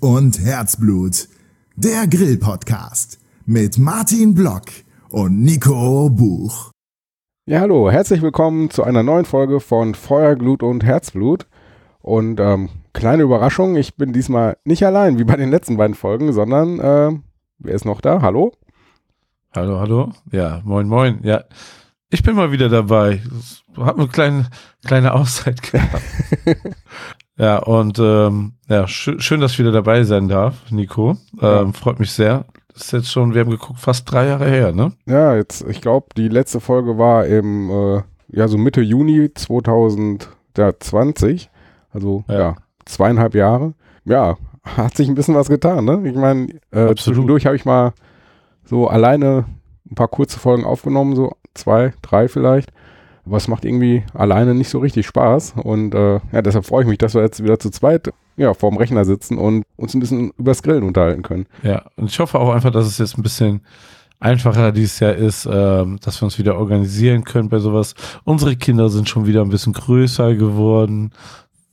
Und Herzblut. Der Grill-Podcast mit Martin Block und Nico Buch. Ja, hallo, herzlich willkommen zu einer neuen Folge von Feuer, Glut und Herzblut. Und ähm, kleine Überraschung, ich bin diesmal nicht allein wie bei den letzten beiden Folgen, sondern äh, wer ist noch da? Hallo? Hallo, hallo. Ja, moin, moin. Ja, ich bin mal wieder dabei. Hab eine kleine, kleine Auszeit gehabt. Ja, und ähm, ja, sch schön, dass ich wieder dabei sein darf, Nico. Ähm, ja. Freut mich sehr. Das ist jetzt schon, wir haben geguckt, fast drei Jahre her, ne? Ja, jetzt, ich glaube, die letzte Folge war im, äh, ja, so Mitte Juni 2020. Also, ja, ja zweieinhalb Jahre. Ja, hat sich ein bisschen was getan, ne? Ich meine, äh, zwischendurch habe ich mal so alleine ein paar kurze Folgen aufgenommen, so zwei, drei vielleicht. Aber es macht irgendwie alleine nicht so richtig Spaß. Und äh, ja, deshalb freue ich mich, dass wir jetzt wieder zu zweit ja, vorm Rechner sitzen und uns ein bisschen übers Grillen unterhalten können. Ja, und ich hoffe auch einfach, dass es jetzt ein bisschen einfacher dieses Jahr ist, ähm, dass wir uns wieder organisieren können bei sowas. Unsere Kinder sind schon wieder ein bisschen größer geworden.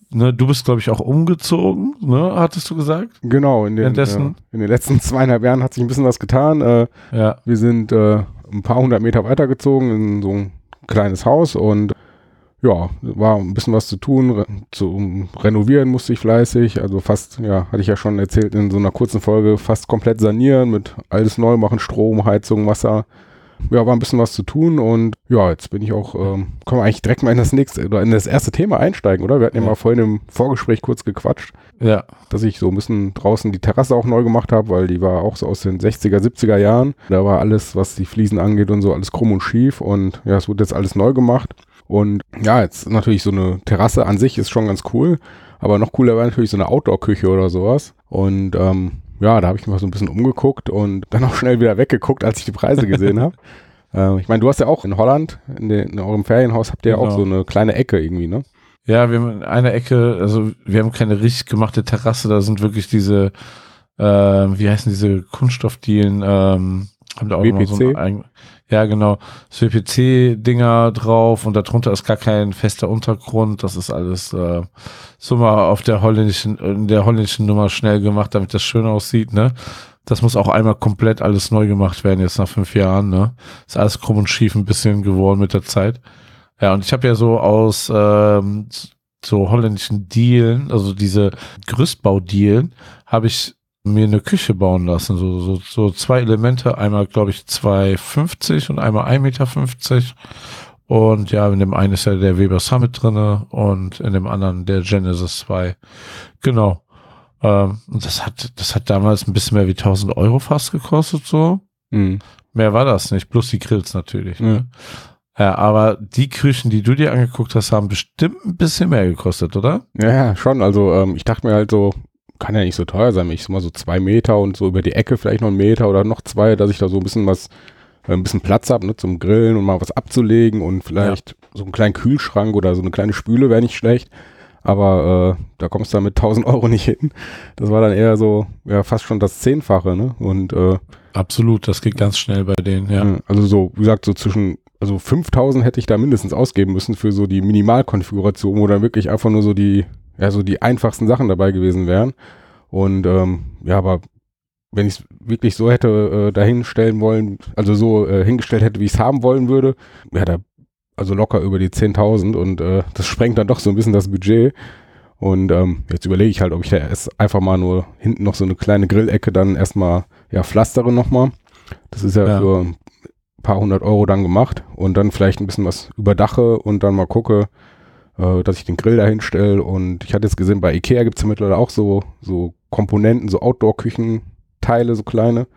Ne, du bist, glaube ich, auch umgezogen, ne, hattest du gesagt? Genau, in den, äh, in den letzten zweieinhalb Jahren hat sich ein bisschen was getan. Äh, ja. Wir sind äh, ein paar hundert Meter weitergezogen in so ein kleines Haus und ja, war ein bisschen was zu tun. Re zu renovieren musste ich fleißig. Also fast, ja, hatte ich ja schon erzählt in so einer kurzen Folge, fast komplett sanieren mit alles neu machen, Strom, Heizung, Wasser ja, war ein bisschen was zu tun und ja, jetzt bin ich auch, ähm, können wir eigentlich direkt mal in das nächste oder in das erste Thema einsteigen, oder? Wir hatten ja, ja mal vorhin im Vorgespräch kurz gequatscht. Ja. Dass ich so ein bisschen draußen die Terrasse auch neu gemacht habe, weil die war auch so aus den 60er, 70er Jahren. Da war alles, was die Fliesen angeht und so, alles krumm und schief und ja, es wurde jetzt alles neu gemacht. Und ja, jetzt natürlich so eine Terrasse an sich ist schon ganz cool. Aber noch cooler war natürlich so eine Outdoor-Küche oder sowas. Und ähm, ja, da habe ich mich mal so ein bisschen umgeguckt und dann auch schnell wieder weggeguckt, als ich die Preise gesehen habe. Äh, ich meine, du hast ja auch in Holland, in, den, in eurem Ferienhaus, habt ihr ja genau. auch so eine kleine Ecke irgendwie, ne? Ja, wir haben eine Ecke, also wir haben keine richtig gemachte Terrasse, da sind wirklich diese, äh, wie heißen diese Kunststoffdielen, ähm, haben da auch WPC? so ein, ja, genau. WPC-Dinger drauf und darunter ist gar kein fester Untergrund. Das ist alles äh, so mal auf der holländischen, in der holländischen Nummer schnell gemacht, damit das schön aussieht, ne? Das muss auch einmal komplett alles neu gemacht werden, jetzt nach fünf Jahren, ne? Ist alles krumm und schief ein bisschen geworden mit der Zeit. Ja, und ich habe ja so aus ähm, so holländischen Dielen, also diese Gerüstbaudielen, habe ich mir eine Küche bauen lassen. So, so, so zwei Elemente, einmal glaube ich 2,50 und einmal 1,50 Meter. Und ja, in dem einen ist ja der Weber Summit drinne und in dem anderen der Genesis 2. Genau. Ähm, und das hat, das hat damals ein bisschen mehr wie 1000 Euro fast gekostet, so. Mhm. Mehr war das nicht, plus die Grills natürlich. Ne? Ja, aber die Küchen, die du dir angeguckt hast, haben bestimmt ein bisschen mehr gekostet, oder? Ja, schon. Also ähm, ich dachte mir halt so, kann ja nicht so teuer sein. Ich sag mal so zwei Meter und so über die Ecke vielleicht noch einen Meter oder noch zwei, dass ich da so ein bisschen was, äh, ein bisschen Platz habe, ne, zum Grillen und mal was abzulegen und vielleicht ja. so einen kleinen Kühlschrank oder so eine kleine Spüle wäre nicht schlecht. Aber äh, da kommst du dann mit 1000 Euro nicht hin. Das war dann eher so, ja, fast schon das Zehnfache, ne? Und äh, Absolut, das geht ganz schnell bei denen, ja. Also so, wie gesagt, so zwischen, also 5000 hätte ich da mindestens ausgeben müssen für so die Minimalkonfiguration, wo dann wirklich einfach nur so die ja so die einfachsten Sachen dabei gewesen wären. Und ähm, ja, aber wenn ich es wirklich so hätte äh, dahinstellen wollen, also so äh, hingestellt hätte, wie ich es haben wollen würde, ja, da also locker über die 10.000 und äh, das sprengt dann doch so ein bisschen das Budget. Und ähm, jetzt überlege ich halt, ob ich da erst einfach mal nur hinten noch so eine kleine Grillecke dann erstmal ja pflastere nochmal. Das ist ja, ja, für ein paar hundert Euro dann gemacht und dann vielleicht ein bisschen was überdache und dann mal gucke, äh, dass ich den Grill dahin stelle. Und ich hatte jetzt gesehen, bei Ikea gibt es ja mittlerweile auch so, so Komponenten, so Outdoor-Küchenteile, so kleine.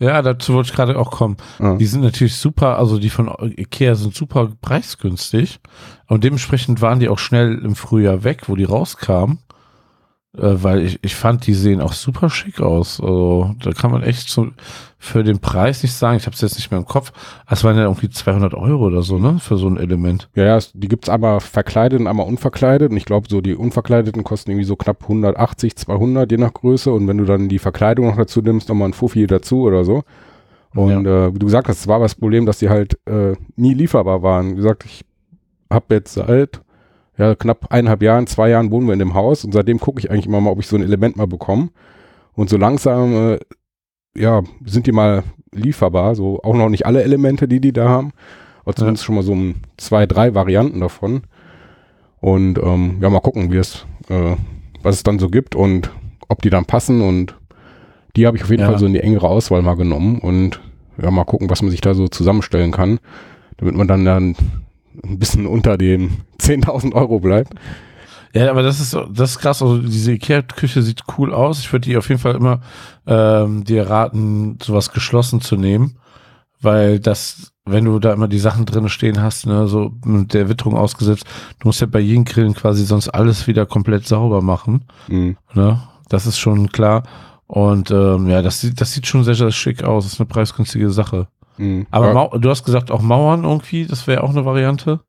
Ja, dazu wollte ich gerade auch kommen. Ah. Die sind natürlich super, also die von Ikea sind super preisgünstig. Und dementsprechend waren die auch schnell im Frühjahr weg, wo die rauskamen. Äh, weil ich, ich fand, die sehen auch super schick aus. Also da kann man echt so für den Preis nicht sagen. Ich habe es jetzt nicht mehr im Kopf. Es waren ja irgendwie 200 Euro oder so, ne? Für so ein Element. Ja, ja, die gibt's einmal verkleidet und einmal unverkleidet. Und ich glaube, so die unverkleideten kosten irgendwie so knapp 180, 200, je nach Größe. Und wenn du dann die Verkleidung noch dazu nimmst, nochmal ein Fuffi dazu oder so. Und ja. äh, wie du gesagt hast, es war das Problem, dass die halt äh, nie lieferbar waren. Wie gesagt, ich habe jetzt seit ja, knapp eineinhalb Jahren, zwei Jahren wohnen wir in dem Haus und seitdem gucke ich eigentlich immer mal, ob ich so ein Element mal bekomme. Und so langsam, äh, ja, sind die mal lieferbar, so auch noch nicht alle Elemente, die die da haben, aber zumindest ja. schon mal so um zwei, drei Varianten davon. Und ähm, ja, mal gucken, wie es, äh, was es dann so gibt und ob die dann passen und die habe ich auf jeden ja. Fall so in die engere Auswahl mal genommen und ja, mal gucken, was man sich da so zusammenstellen kann, damit man dann, dann ein bisschen unter den 10.000 Euro bleibt. Ja, aber das ist das ist krass. Also diese Ikea-Küche sieht cool aus. Ich würde die auf jeden Fall immer ähm, dir raten, sowas geschlossen zu nehmen, weil das, wenn du da immer die Sachen drin stehen hast, ne, so mit der Witterung ausgesetzt, du musst ja bei jedem Grillen quasi sonst alles wieder komplett sauber machen. Mhm. Ne? Das ist schon klar. Und ähm, ja, das sieht, das sieht schon sehr, sehr schick aus. Das ist eine preisgünstige Sache. Mhm. Aber ja. du hast gesagt, auch Mauern irgendwie, das wäre auch eine Variante.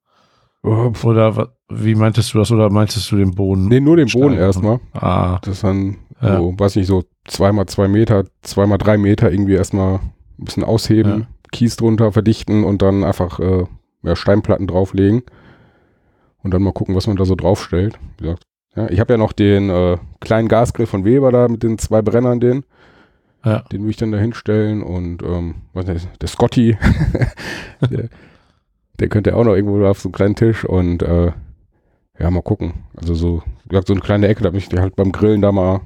Oder wie meintest du das? Oder meintest du den Boden? Nee, nur den Boden erstmal. Ah. Das ist dann, ja. so, weiß nicht, so zweimal zwei Meter, zweimal drei Meter irgendwie erstmal ein bisschen ausheben, ja. Kies drunter verdichten und dann einfach äh, ja, Steinplatten drauflegen. Und dann mal gucken, was man da so draufstellt. Wie gesagt, ja, ich habe ja noch den äh, kleinen Gasgrill von Weber da mit den zwei Brennern, den. Ja. Den will ich dann da hinstellen und ähm, was nicht, der Scotty, der, der könnte auch noch irgendwo auf so einen kleinen Tisch und äh, ja, mal gucken. Also so, wie gesagt, so eine kleine Ecke, damit ich halt beim Grillen da mal ein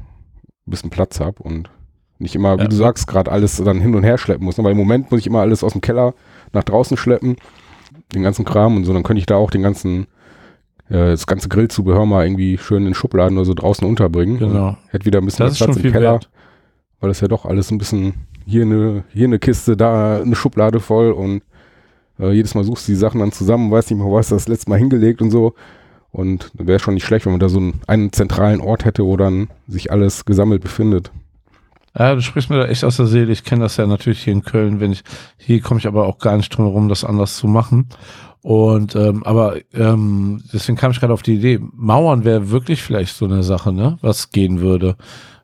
bisschen Platz habe und nicht immer, wie ja. du sagst, gerade alles dann hin und her schleppen muss. Ne? Weil im Moment muss ich immer alles aus dem Keller nach draußen schleppen, den ganzen Kram und so, dann könnte ich da auch den ganzen, äh, das ganze Grillzubehör mal irgendwie schön in Schubladen oder so draußen unterbringen. Genau. Hätte wieder ein bisschen das Platz im Keller, wert. Weil das ja doch alles ein bisschen, hier eine, hier eine Kiste, da eine Schublade voll und äh, jedes Mal suchst du die Sachen dann zusammen, weißt nicht mehr, wo hast du das letzte Mal hingelegt und so. Und wäre schon nicht schlecht, wenn man da so einen, einen, zentralen Ort hätte, wo dann sich alles gesammelt befindet. Ja, du sprichst mir da echt aus der Seele. Ich kenne das ja natürlich hier in Köln, wenn ich, hier komme ich aber auch gar nicht drum herum, das anders zu machen. Und ähm, aber ähm, deswegen kam ich gerade auf die Idee, Mauern wäre wirklich vielleicht so eine Sache, ne, was gehen würde.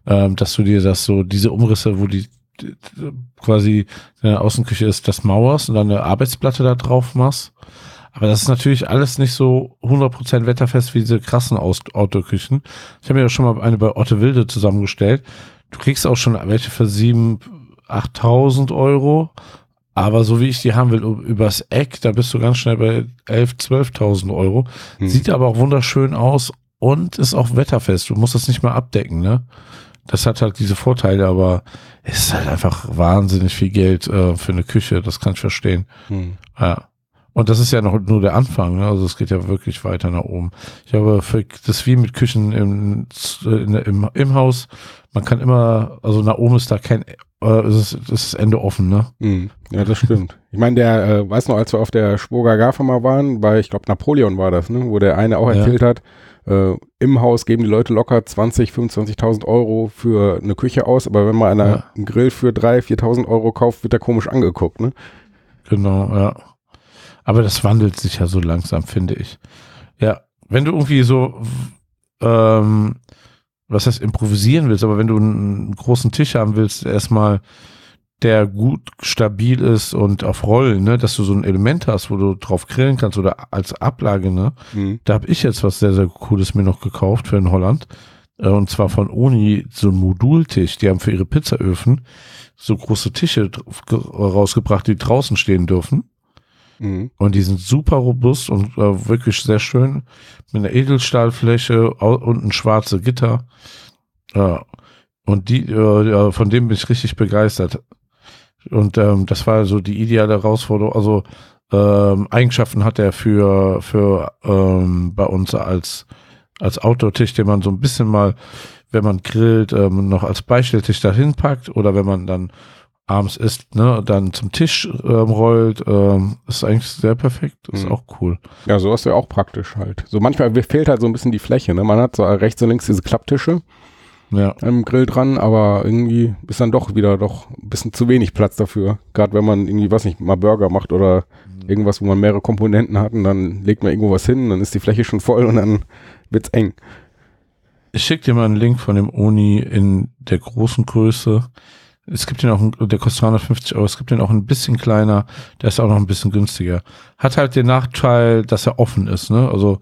Ähm, dass du dir das so, diese Umrisse, wo die quasi in der Außenküche ist, das Mauers und dann eine Arbeitsplatte da drauf machst. Aber das ist natürlich alles nicht so 100% wetterfest wie diese krassen Autoküchen. Ich habe mir ja schon mal eine bei Otte Wilde zusammengestellt. Du kriegst auch schon welche für 7.000, 8.000 Euro. Aber so wie ich die haben will, übers Eck, da bist du ganz schnell bei 11.000, 12.000 Euro. Hm. Sieht aber auch wunderschön aus und ist auch wetterfest. Du musst das nicht mal abdecken, ne? Das hat halt diese Vorteile, aber es ist halt einfach wahnsinnig viel Geld äh, für eine Küche, das kann ich verstehen. Hm. Ja. Und das ist ja noch nur der Anfang, ne? also es geht ja wirklich weiter nach oben. Ich glaube, für das wie mit Küchen im, in, im, im Haus, man kann immer, also nach oben ist da kein, äh, ist, ist das Ende offen, ne? Hm. Ja, das stimmt. ich meine, der, äh, weiß noch, als wir auf der Spurger Gafa mal waren, bei, ich glaube, Napoleon war das, ne? wo der eine auch erzählt ja. hat, äh, Im Haus geben die Leute locker 20, 25.000 Euro für eine Küche aus, aber wenn man einer ja. einen Grill für 3.000, 4.000 Euro kauft, wird er komisch angeguckt, ne? Genau, ja. Aber das wandelt sich ja so langsam, finde ich. Ja, wenn du irgendwie so, ähm, was heißt improvisieren willst, aber wenn du einen großen Tisch haben willst, erstmal der gut stabil ist und auf Rollen, ne, dass du so ein Element hast, wo du drauf grillen kannst oder als Ablage, ne. Mhm. Da habe ich jetzt was sehr, sehr Cooles mir noch gekauft für in Holland. Äh, und zwar von Oni so ein Modultisch. Die haben für ihre Pizzaöfen so große Tische rausgebracht, die draußen stehen dürfen. Mhm. Und die sind super robust und äh, wirklich sehr schön. Mit einer Edelstahlfläche und ein schwarze Gitter. Ja. Und die, äh, von dem bin ich richtig begeistert. Und ähm, das war so die ideale Herausforderung. Also ähm, Eigenschaften hat er für, für ähm, bei uns als, als Outdoor-Tisch, den man so ein bisschen mal, wenn man grillt, ähm, noch als Beistelltisch dahin packt oder wenn man dann abends isst, ne, dann zum Tisch ähm, rollt, ähm, ist eigentlich sehr perfekt, ist mhm. auch cool. Ja, so ist ja auch praktisch halt. So manchmal fehlt halt so ein bisschen die Fläche, ne? Man hat so rechts und links diese Klapptische ja. am Grill dran, aber irgendwie ist dann doch wieder doch ein bisschen zu wenig Platz dafür. Gerade wenn man irgendwie, was nicht, mal Burger macht oder mhm. irgendwas, wo man mehrere Komponenten hat und dann legt man irgendwo was hin, dann ist die Fläche schon voll und dann wird's eng. Ich schicke dir mal einen Link von dem Uni in der großen Größe. Es gibt den auch, der kostet 250 Euro. Es gibt den auch ein bisschen kleiner. Der ist auch noch ein bisschen günstiger. Hat halt den Nachteil, dass er offen ist, ne? Also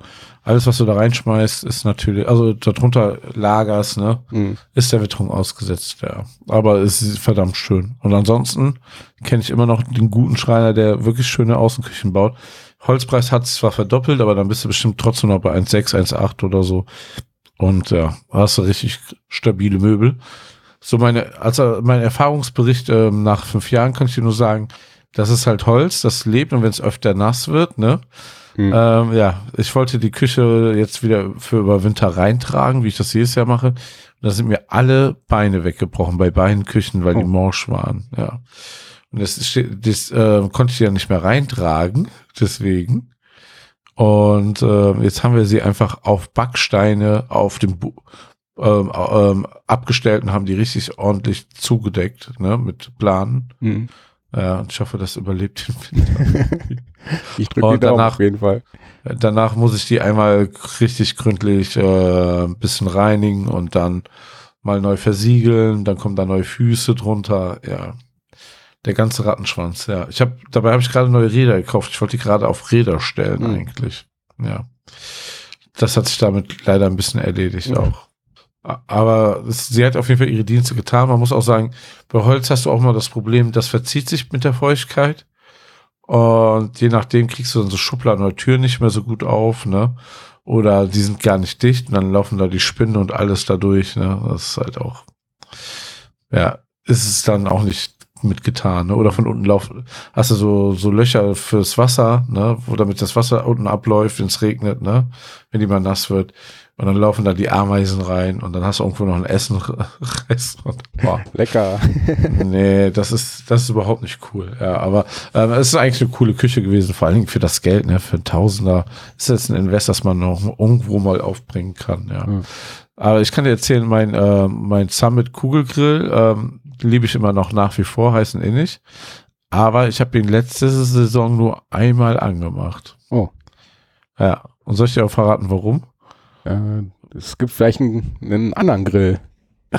alles, was du da reinschmeißt, ist natürlich, also darunter lagerst, ne, mhm. ist der Witterung ausgesetzt, ja. Aber es ist verdammt schön. Und ansonsten kenne ich immer noch den guten Schreiner, der wirklich schöne Außenküchen baut. Holzpreis hat es zwar verdoppelt, aber dann bist du bestimmt trotzdem noch bei 1,6, 1,8 oder so. Und ja, hast du richtig stabile Möbel. So meine, also mein Erfahrungsbericht ähm, nach fünf Jahren kann ich dir nur sagen, das ist halt Holz, das lebt und wenn es öfter nass wird, ne, hm. Ähm, ja, ich wollte die Küche jetzt wieder für über Winter reintragen, wie ich das jedes Jahr mache. Und da sind mir alle Beine weggebrochen bei beiden Küchen, weil oh. die morsch waren. Ja. Und das, das äh, konnte ich ja nicht mehr reintragen, deswegen. Und äh, jetzt haben wir sie einfach auf Backsteine auf dem Bu ähm, ähm, abgestellt und haben die richtig ordentlich zugedeckt, ne, mit Planen. Mhm. Ja, ich hoffe, das überlebt den Winter. ich drücke danach auf jeden Fall. Danach muss ich die einmal richtig gründlich äh, ein bisschen reinigen und dann mal neu versiegeln. Dann kommen da neue Füße drunter. Ja, der ganze Rattenschwanz. Ja, ich habe dabei habe ich gerade neue Räder gekauft. Ich wollte die gerade auf Räder stellen mhm. eigentlich. Ja, das hat sich damit leider ein bisschen erledigt mhm. auch. Aber sie hat auf jeden Fall ihre Dienste getan. Man muss auch sagen, bei Holz hast du auch mal das Problem, das verzieht sich mit der Feuchtigkeit. Und je nachdem kriegst du dann so Schubladen oder Türen nicht mehr so gut auf, ne? Oder die sind gar nicht dicht und dann laufen da die Spinnen und alles dadurch, ne? Das ist halt auch, ja, ist es dann auch nicht mitgetan, ne? Oder von unten laufen, hast du so, so Löcher fürs Wasser, ne? Wo damit das Wasser unten abläuft, wenn es regnet, ne? Wenn die mal nass wird. Und dann laufen da die Ameisen rein und dann hast du irgendwo noch ein Essen. und, boah. Lecker. nee, das ist, das ist überhaupt nicht cool. Ja, aber ähm, es ist eigentlich eine coole Küche gewesen, vor allen Dingen für das Geld, ne? Für ein Tausender ist jetzt ein Invest, das man noch irgendwo mal aufbringen kann, ja. Mhm. Aber ich kann dir erzählen, mein, äh, mein Summit Kugelgrill ähm, liebe ich immer noch nach wie vor, heißen ähnlich. Aber ich habe ihn letzte Saison nur einmal angemacht. Oh. Ja. Und soll ich dir auch verraten, warum? Äh, es gibt vielleicht einen, einen anderen Grill.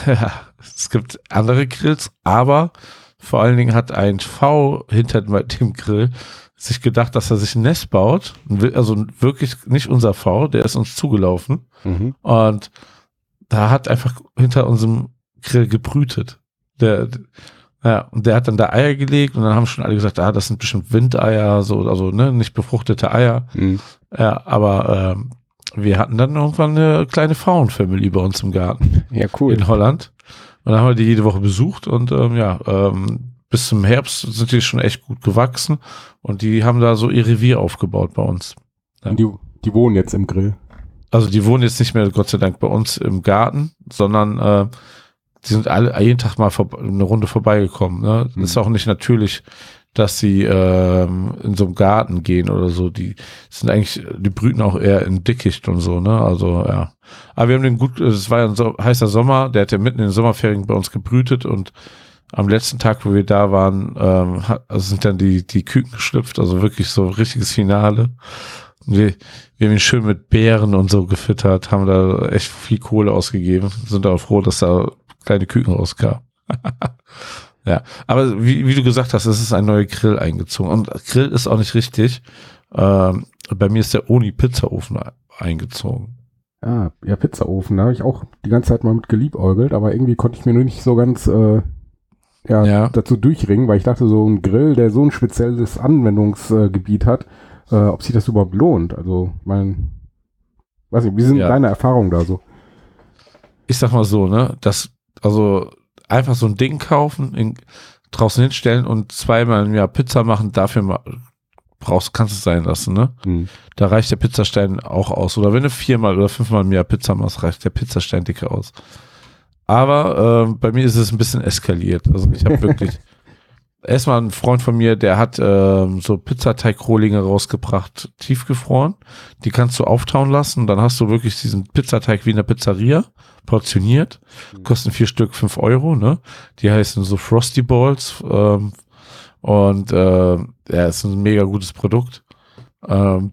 Ja, es gibt andere Grills, aber vor allen Dingen hat ein V hinter dem Grill sich gedacht, dass er sich ein Nest baut. Also wirklich nicht unser V, der ist uns zugelaufen. Mhm. Und da hat einfach hinter unserem Grill gebrütet. Der, ja, und der hat dann da Eier gelegt und dann haben schon alle gesagt, ah, das sind bestimmt Windeier, so, also ne, nicht befruchtete Eier. Mhm. Ja, aber ähm, wir hatten dann irgendwann eine kleine Frauenfamily bei uns im Garten. Ja, cool. In Holland. Und dann haben wir die jede Woche besucht und ähm, ja, ähm, bis zum Herbst sind die schon echt gut gewachsen und die haben da so ihr Revier aufgebaut bei uns. Ja. Die, die wohnen jetzt im Grill. Also die wohnen jetzt nicht mehr, Gott sei Dank, bei uns im Garten, sondern äh, die sind alle jeden Tag mal eine Runde vorbeigekommen. Ne? Das mhm. ist auch nicht natürlich, dass sie ähm, in so einem Garten gehen oder so. Die sind eigentlich, die brüten auch eher in Dickicht und so, ne? Also ja. Aber wir haben den gut, es war ja ein so, heißer Sommer, der hat ja mitten in den Sommerferien bei uns gebrütet und am letzten Tag, wo wir da waren, ähm, also sind dann die, die Küken geschlüpft, also wirklich so richtiges Finale. Wir, wir haben ihn schön mit Beeren und so gefüttert, haben da echt viel Kohle ausgegeben, sind auch froh, dass da kleine Küken rauskamen. Ja, aber wie, wie du gesagt hast, es ist ein neuer Grill eingezogen. Und Grill ist auch nicht richtig. Ähm, bei mir ist der Oni Pizzaofen eingezogen. Ah, ja, Pizzaofen, da habe ich auch die ganze Zeit mal mit geliebäugelt, aber irgendwie konnte ich mir nur nicht so ganz äh, ja, ja. dazu durchringen, weil ich dachte, so ein Grill, der so ein spezielles Anwendungsgebiet hat, äh, ob sich das überhaupt lohnt. Also, mein, weiß nicht, wie sind ja. deine Erfahrungen da so? Ich sag mal so, ne, das, also einfach so ein Ding kaufen, in, draußen hinstellen und zweimal im Jahr Pizza machen, dafür mal, brauchst, kannst du es sein lassen, ne? Mhm. Da reicht der Pizzastein auch aus. Oder wenn du viermal oder fünfmal im Jahr Pizza machst, reicht der Pizzastein dicke aus. Aber äh, bei mir ist es ein bisschen eskaliert. Also ich habe wirklich erstmal ein Freund von mir, der hat äh, so Pizzateigrohlinge rausgebracht, tiefgefroren. Die kannst du auftauen lassen. Dann hast du wirklich diesen Pizzateig wie in der Pizzeria portioniert, mhm. kosten vier Stück fünf Euro, ne? Die heißen so Frosty Balls ähm, und äh, ja, ist ein mega gutes Produkt. Ähm,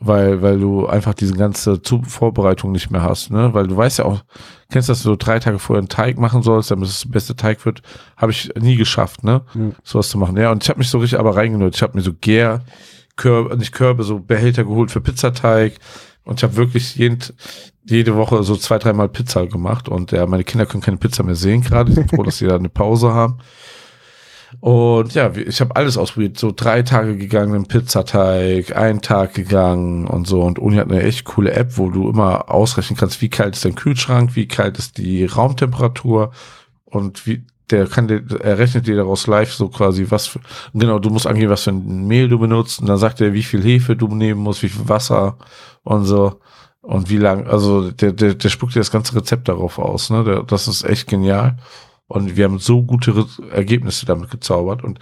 weil, weil du einfach diese ganze Vorbereitung nicht mehr hast, ne? Weil du weißt ja auch, kennst dass du so drei Tage vorher einen Teig machen sollst, damit es der beste Teig wird, habe ich nie geschafft, ne? Mhm. Sowas zu machen. Ja, und ich habe mich so richtig aber reingenutzt. Ich habe mir so Gär, Körbe, nicht Körbe, so Behälter geholt für Pizzateig. Und ich habe wirklich jeden, jede Woche so zwei, dreimal Pizza gemacht. Und ja, meine Kinder können keine Pizza mehr sehen gerade. Ich bin froh, dass sie da eine Pause haben. Und ja, ich habe alles ausprobiert. So drei Tage gegangen im Pizzateig, einen Tag gegangen und so. Und Uni hat eine echt coole App, wo du immer ausrechnen kannst, wie kalt ist dein Kühlschrank, wie kalt ist die Raumtemperatur. Und wie der kann dir, er rechnet dir daraus live so quasi, was für, genau, du musst angeben, was für ein Mehl du benutzt. Und dann sagt er, wie viel Hefe du nehmen musst, wie viel Wasser und so. Und wie lang, also der, der, der spuckt dir das ganze Rezept darauf aus, ne, der, das ist echt genial und wir haben so gute Ergebnisse damit gezaubert und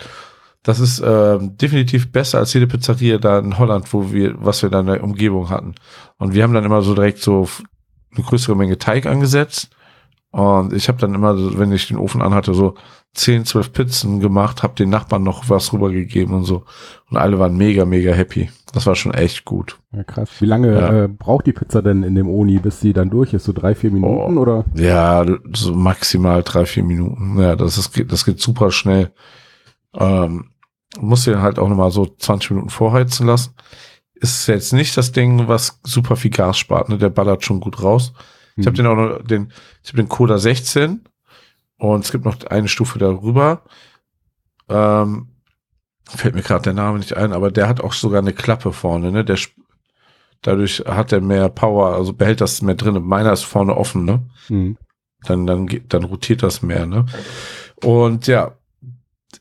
das ist äh, definitiv besser als jede Pizzeria da in Holland, wo wir, was wir da in der Umgebung hatten. Und wir haben dann immer so direkt so eine größere Menge Teig angesetzt und ich habe dann immer, wenn ich den Ofen anhatte, so 10, 12 Pizzen gemacht, habe den Nachbarn noch was rübergegeben und so. Und alle waren mega, mega happy. Das war schon echt gut. Ja, krass. Wie lange ja. äh, braucht die Pizza denn in dem Oni, bis sie dann durch ist? So drei, vier Minuten oh, oder? Ja, so maximal drei, vier Minuten. Ja, das, ist, das geht super schnell. Ähm, muss den halt auch nochmal so 20 Minuten vorheizen lassen. Ist jetzt nicht das Ding, was super viel Gas spart. Ne? Der ballert schon gut raus. Ich habe mhm. den auch noch, den, ich habe den Coda 16 und es gibt noch eine Stufe darüber. Ähm, fällt mir gerade der Name nicht ein, aber der hat auch sogar eine Klappe vorne, ne? Der dadurch hat er mehr Power, also behält das mehr drin. Meiner ist vorne offen, ne? Mhm. Dann, dann, dann rotiert das mehr, ne? Und ja,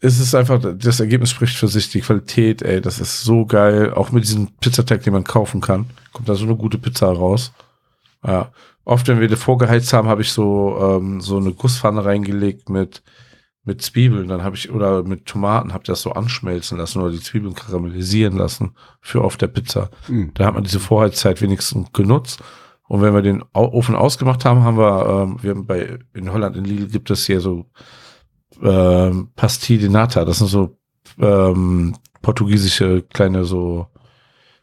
es ist einfach, das Ergebnis spricht für sich, die Qualität, ey, das ist so geil. Auch mit diesem Pizzateig, den man kaufen kann, kommt da so eine gute Pizza raus. Ja. Oft, wenn wir die vorgeheizt haben, habe ich so, ähm, so eine Gusspfanne reingelegt mit, mit Zwiebeln, dann habe ich, oder mit Tomaten, habe das so anschmelzen lassen oder die Zwiebeln karamellisieren lassen für auf der Pizza. Mhm. Da hat man diese Vorheizzeit wenigstens genutzt. Und wenn wir den Ofen ausgemacht haben, haben wir, ähm, wir haben bei, in Holland, in Lidl gibt es hier so ähm, Pastil de Nata. Das sind so ähm, portugiesische kleine so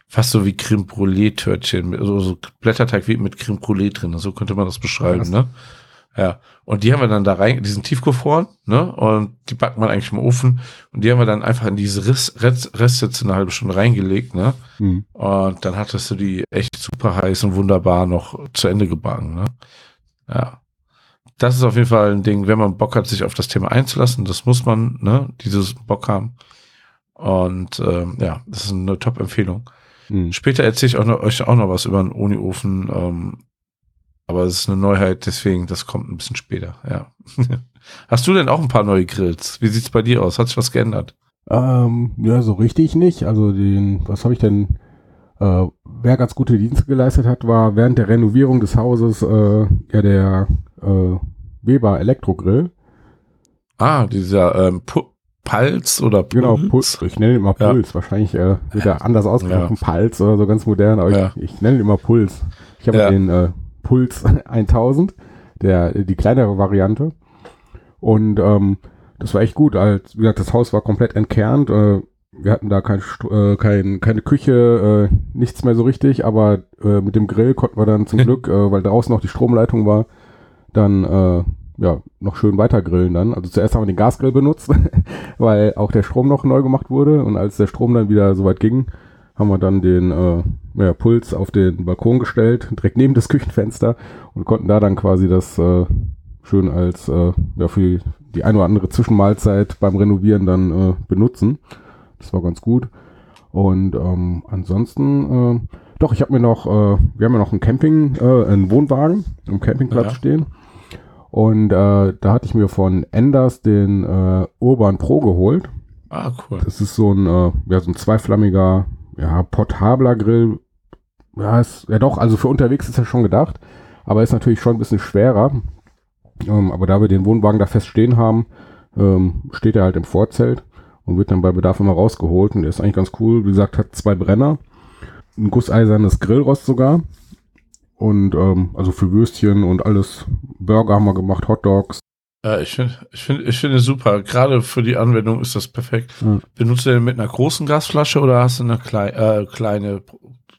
fast so wie Creme Brûlée Törtchen, also so Blätterteig wie mit Creme Brûlée drin, so könnte man das beschreiben, ne? Ja. Und die haben wir dann da rein, die sind tiefgefroren, ne? Und die backen wir eigentlich im Ofen. Und die haben wir dann einfach in diese Rest, Rest, Restsitze eine halbe Stunde reingelegt, ne? Mhm. Und dann hattest du die echt super heiß und wunderbar noch zu Ende gebacken, ne? Ja. Das ist auf jeden Fall ein Ding, wenn man Bock hat, sich auf das Thema einzulassen, das muss man, ne? Dieses Bock haben. Und ähm, ja, das ist eine Top-Empfehlung. Mhm. Später erzähle ich auch noch, euch auch noch was über einen Uni-Ofen. Ähm, aber es ist eine Neuheit, deswegen, das kommt ein bisschen später, ja. Hast du denn auch ein paar neue Grills? Wie sieht's bei dir aus? Hat sich was geändert? Ähm, ja, so richtig nicht. Also den, was habe ich denn, äh, wer ganz gute Dienste geleistet hat, war während der Renovierung des Hauses äh, ja der äh, Weber Elektrogrill. Ah, dieser ähm, Pulse oder Puls? Genau, Puls. Ich nenne ihn immer Puls. Ja. Wahrscheinlich äh, wird er anders ausgesprochen, ja. Puls oder so ganz modern, aber ja. ich, ich nenne ihn immer Puls. Ich habe ja. den äh, Puls 1000, der die kleinere Variante. Und ähm, das war echt gut. Als, wie gesagt, das Haus war komplett entkernt. Äh, wir hatten da kein, äh, kein, keine Küche, äh, nichts mehr so richtig, aber äh, mit dem Grill konnten wir dann zum Glück, äh, weil draußen noch die Stromleitung war, dann äh, ja, noch schön weiter grillen dann. Also zuerst haben wir den Gasgrill benutzt, weil auch der Strom noch neu gemacht wurde. Und als der Strom dann wieder so weit ging, haben wir dann den äh, ja, Puls auf den Balkon gestellt, direkt neben das Küchenfenster und konnten da dann quasi das äh, schön als äh, ja, für die eine oder andere Zwischenmahlzeit beim Renovieren dann äh, benutzen. Das war ganz gut. Und ähm, ansonsten, äh, doch, ich habe mir noch, äh, wir haben ja noch einen Camping, äh, einen Wohnwagen im Campingplatz ja. stehen. Und äh, da hatte ich mir von Enders den äh, Urban Pro geholt. Ah, cool. Das ist so ein, äh, ja, so ein zweiflammiger, ja, portabler Grill. Ja, ist, ja doch, also für unterwegs ist er schon gedacht, aber ist natürlich schon ein bisschen schwerer. Ähm, aber da wir den Wohnwagen da fest stehen haben, ähm, steht er halt im Vorzelt und wird dann bei Bedarf immer rausgeholt. Und der ist eigentlich ganz cool. Wie gesagt, hat zwei Brenner, ein gusseisernes Grillrost sogar und ähm, also für Würstchen und alles. Burger haben wir gemacht, Hot Dogs. Ja, ich finde, ich finde, ich finde super. Gerade für die Anwendung ist das perfekt. Ja. Benutzt du den mit einer großen Gasflasche oder hast du eine klei äh, kleine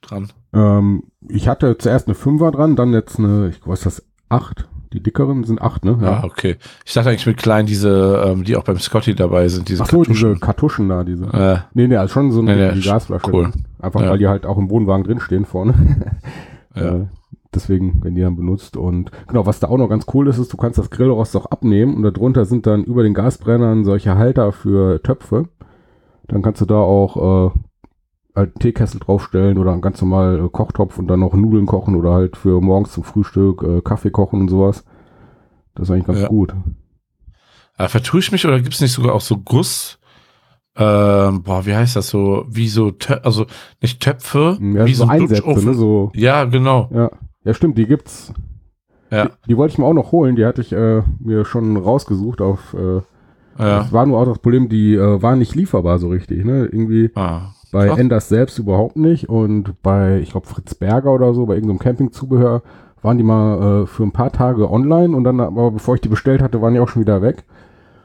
dran? Ähm, ich hatte zuerst eine 5er dran, dann jetzt eine, ich weiß das, 8. Die dickeren sind 8, ne? Ja, ah, okay. Ich dachte eigentlich mit kleinen diese, ähm, die auch beim Scotty dabei sind, diese Ach so, Kartuschen. diese Kartuschen da, diese. Äh, nee, nee, also schon so eine nee, nee, Gasflasche. Cool. Einfach ja. weil die halt auch im Wohnwagen drinstehen vorne. ja. Äh, deswegen werden die dann benutzt. Und genau, was da auch noch ganz cool ist, ist, du kannst das Grillrost auch abnehmen und darunter sind dann über den Gasbrennern solche Halter für Töpfe. Dann kannst du da auch äh, halt einen Teekessel draufstellen oder einen ganz normal äh, Kochtopf und dann noch Nudeln kochen oder halt für morgens zum Frühstück äh, Kaffee kochen und sowas. Das ist eigentlich ganz ja. gut. Ja, vertue ich mich oder gibt es nicht sogar auch so Guss? Ähm, boah, wie heißt das so? Wie so, Tö also nicht Töpfe, ja, wie so, so Einsätze, ne? So, ja, genau. Ja. Ja, stimmt, die gibt's. Ja. Die, die wollte ich mir auch noch holen, die hatte ich äh, mir schon rausgesucht auf äh, ja. Das war nur auch das Problem, die äh, waren nicht lieferbar so richtig, ne? Irgendwie. Ah. Bei Krass. Enders selbst überhaupt nicht und bei, ich glaube, Fritz Berger oder so, bei irgendeinem Campingzubehör waren die mal äh, für ein paar Tage online und dann, aber bevor ich die bestellt hatte, waren die auch schon wieder weg.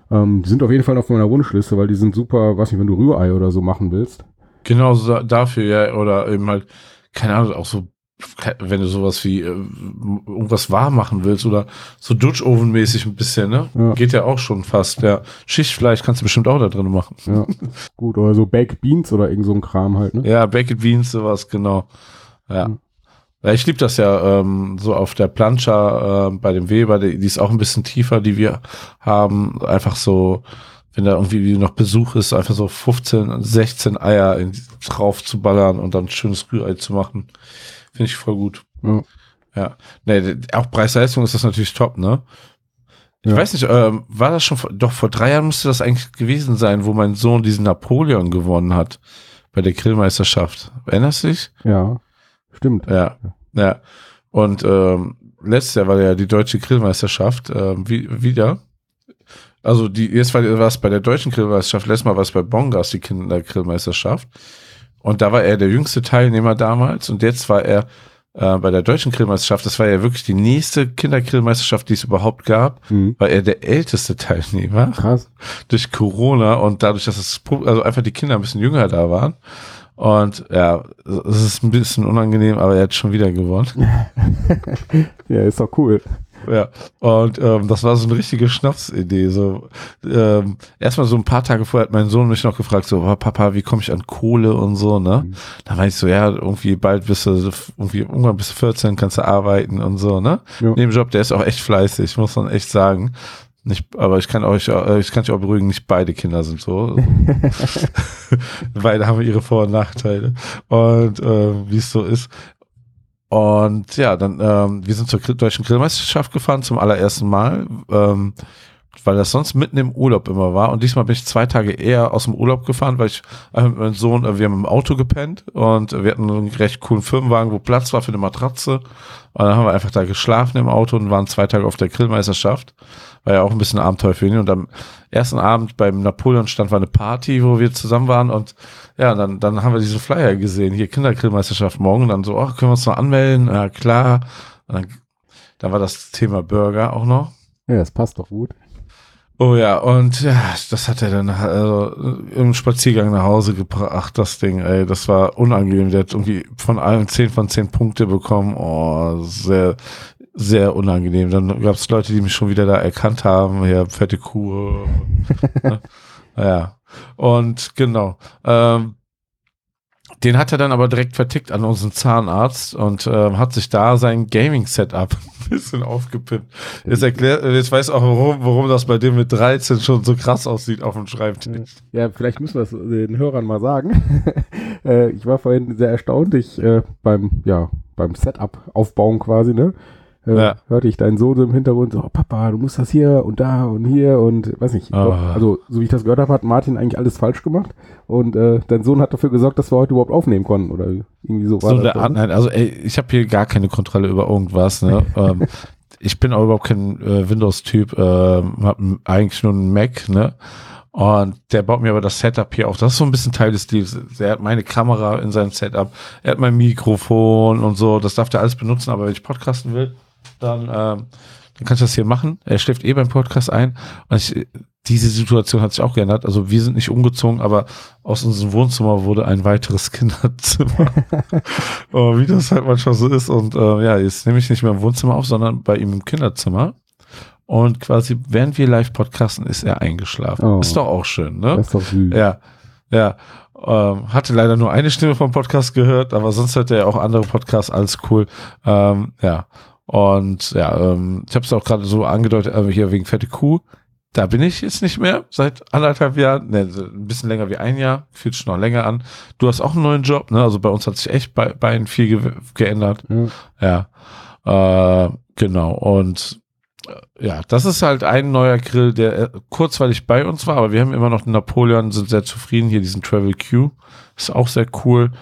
Ähm, die sind auf jeden Fall auf meiner Wunschliste, weil die sind super, weiß nicht, wenn du Rührei oder so machen willst. Genau so dafür, ja, oder eben halt, keine Ahnung, auch so wenn du sowas wie äh, irgendwas warm machen willst oder so Dutch-Oven-mäßig ein bisschen, ne? Ja. Geht ja auch schon fast. Ja. Schichtfleisch kannst du bestimmt auch da drin machen. Ja. Gut, oder so Baked Beans oder irgend so ein Kram halt, ne? Ja, Baked Beans, sowas, genau. Ja. Mhm. Ja, ich liebe das ja ähm, so auf der Plancha äh, bei dem Weber, die, die ist auch ein bisschen tiefer, die wir haben. Einfach so, wenn da irgendwie noch Besuch ist, einfach so 15, 16 Eier in, drauf zu ballern und dann ein schönes Rührei zu machen. Finde ich voll gut. Ja. ja. Nee, auch Preis-Leistung ist das natürlich top, ne? Ich ja. weiß nicht, ähm, war das schon, vor, doch vor drei Jahren müsste das eigentlich gewesen sein, wo mein Sohn diesen Napoleon gewonnen hat bei der Grillmeisterschaft. Erinnerst du dich? Ja, stimmt. Ja, ja. Und ähm, letztes Jahr war ja die deutsche Grillmeisterschaft ähm, wie, wieder. Also die, jetzt war es bei der deutschen Grillmeisterschaft, letztes Mal war es bei Bongas die Kindergrillmeisterschaft. Und da war er der jüngste Teilnehmer damals und jetzt war er äh, bei der deutschen Grillmeisterschaft, das war ja wirklich die nächste Kindergrillmeisterschaft, die es überhaupt gab, mhm. war er der älteste Teilnehmer. Krass. Durch Corona und dadurch, dass es also einfach die Kinder ein bisschen jünger da waren. Und ja, es ist ein bisschen unangenehm, aber er hat schon wieder gewonnen. ja, ist doch cool. Ja, und ähm, das war so eine richtige Schnapsidee. So, ähm, erstmal so ein paar Tage vorher hat mein Sohn mich noch gefragt, so, Papa, wie komme ich an Kohle und so, ne? Mhm. Da meinte ich so, ja, irgendwie bald bist du, irgendwie irgendwann bist du 14, kannst du arbeiten und so, ne? Ja. Nebenjob, der ist auch echt fleißig, muss man echt sagen. Nicht, aber ich kann euch, äh, ich kann euch auch beruhigen, nicht beide Kinder sind so. beide haben ihre Vor- und Nachteile. Und äh, wie es so ist. Und ja, dann, ähm, wir sind zur deutschen Grillmeisterschaft gefahren zum allerersten Mal, ähm, weil das sonst mitten im Urlaub immer war. Und diesmal bin ich zwei Tage eher aus dem Urlaub gefahren, weil ich äh, mit meinem Sohn, äh, wir haben im Auto gepennt und wir hatten einen recht coolen Firmenwagen, wo Platz war für eine Matratze. Und dann haben wir einfach da geschlafen im Auto und waren zwei Tage auf der Grillmeisterschaft. War ja auch ein bisschen Abenteuer für ihn. Und am ersten Abend beim Napoleon-Stand war eine Party, wo wir zusammen waren und ja, dann, dann haben wir diese Flyer gesehen, hier Kindergrillmeisterschaft morgen, und dann so, oh, können wir uns noch anmelden? Ja, klar. Und dann, dann war das Thema Burger auch noch. Ja, das passt doch gut. Oh ja, und ja, das hat er dann also, im Spaziergang nach Hause gebracht, das Ding, ey, das war unangenehm. Der hat irgendwie von allen 10 von 10 Punkte bekommen. Oh, sehr, sehr unangenehm. Dann gab es Leute, die mich schon wieder da erkannt haben, ja, fette Kuh. ne? Ja. Und genau. Ähm, den hat er dann aber direkt vertickt an unseren Zahnarzt und äh, hat sich da sein Gaming-Setup ein bisschen aufgepimpt. Jetzt erklärt, jetzt weiß auch, warum, warum das bei dem mit 13 schon so krass aussieht auf dem Schreibtisch. Ja, vielleicht müssen wir es den Hörern mal sagen. äh, ich war vorhin sehr erstaunt, ich äh, beim, ja, beim Setup aufbauen quasi, ne? Äh, ja. hörte ich deinen Sohn im Hintergrund so, oh, Papa, du musst das hier und da und hier und weiß nicht. Oh. Also, so wie ich das gehört habe, hat Martin eigentlich alles falsch gemacht und äh, dein Sohn hat dafür gesorgt, dass wir heute überhaupt aufnehmen konnten oder irgendwie so war so das. Art, nein, also ey, ich habe hier gar keine Kontrolle über irgendwas. Ne? ähm, ich bin auch überhaupt kein äh, Windows-Typ, äh, habe eigentlich nur einen Mac, ne? Und der baut mir aber das Setup hier auf. Das ist so ein bisschen Teil des Deals. Er hat meine Kamera in seinem Setup, er hat mein Mikrofon und so. Das darf der alles benutzen, aber wenn ich podcasten will, dann, ähm, dann kannst du das hier machen. Er schläft eh beim Podcast ein. Und ich, diese Situation hat sich auch geändert. Also wir sind nicht umgezogen, aber aus unserem Wohnzimmer wurde ein weiteres Kinderzimmer. oh, wie das halt manchmal so ist. Und äh, ja, jetzt nehme ich nicht mehr im Wohnzimmer auf, sondern bei ihm im Kinderzimmer. Und quasi, während wir live podcasten, ist er eingeschlafen. Oh, ist doch auch schön, ne? ist doch süß. Ja, ja. Ähm, hatte leider nur eine Stimme vom Podcast gehört, aber sonst hört er ja auch andere Podcasts, alles cool. Ähm, ja. Und ja, ähm, ich habe es auch gerade so angedeutet, äh, hier wegen fette Kuh. Da bin ich jetzt nicht mehr seit anderthalb Jahren, ne, ein bisschen länger wie ein Jahr, fühlt sich noch länger an. Du hast auch einen neuen Job, ne? Also bei uns hat sich echt bei, bei viel ge geändert. Mhm. Ja. Äh, genau. Und äh, ja, das ist halt ein neuer Grill, der äh, kurzweilig bei uns war, aber wir haben immer noch den Napoleon, sind sehr zufrieden. Hier diesen Travel Q. Ist auch sehr cool.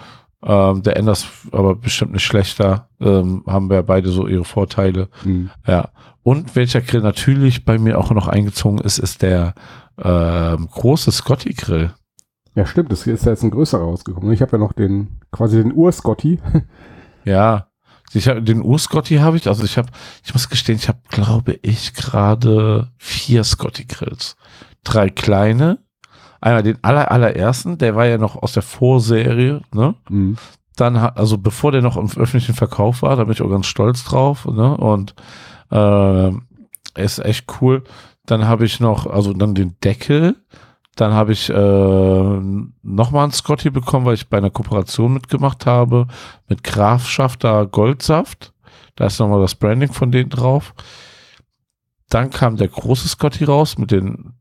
Ähm, der Enders aber bestimmt nicht schlechter. Ähm, haben wir beide so ihre Vorteile. Mhm. Ja. Und welcher Grill natürlich bei mir auch noch eingezogen ist, ist der ähm, große Scotty Grill. Ja, stimmt. Das ist ja jetzt ein größerer rausgekommen. Ich habe ja noch den, quasi den Ur-Scotty. ja. Ich hab, den Ur-Scotty habe ich, also ich habe, ich muss gestehen, ich habe, glaube ich, gerade vier Scotty Grills. Drei kleine, einmal den aller, allerersten, der war ja noch aus der Vorserie, ne? Mhm. Dann hat, also bevor der noch im öffentlichen Verkauf war, da bin ich auch ganz stolz drauf, ne? Und äh, ist echt cool. Dann habe ich noch, also dann den Deckel. Dann habe ich äh, nochmal einen Scotty bekommen, weil ich bei einer Kooperation mitgemacht habe mit Grafschafter Goldsaft. Da ist nochmal das Branding von denen drauf. Dann kam der große Scotty raus mit den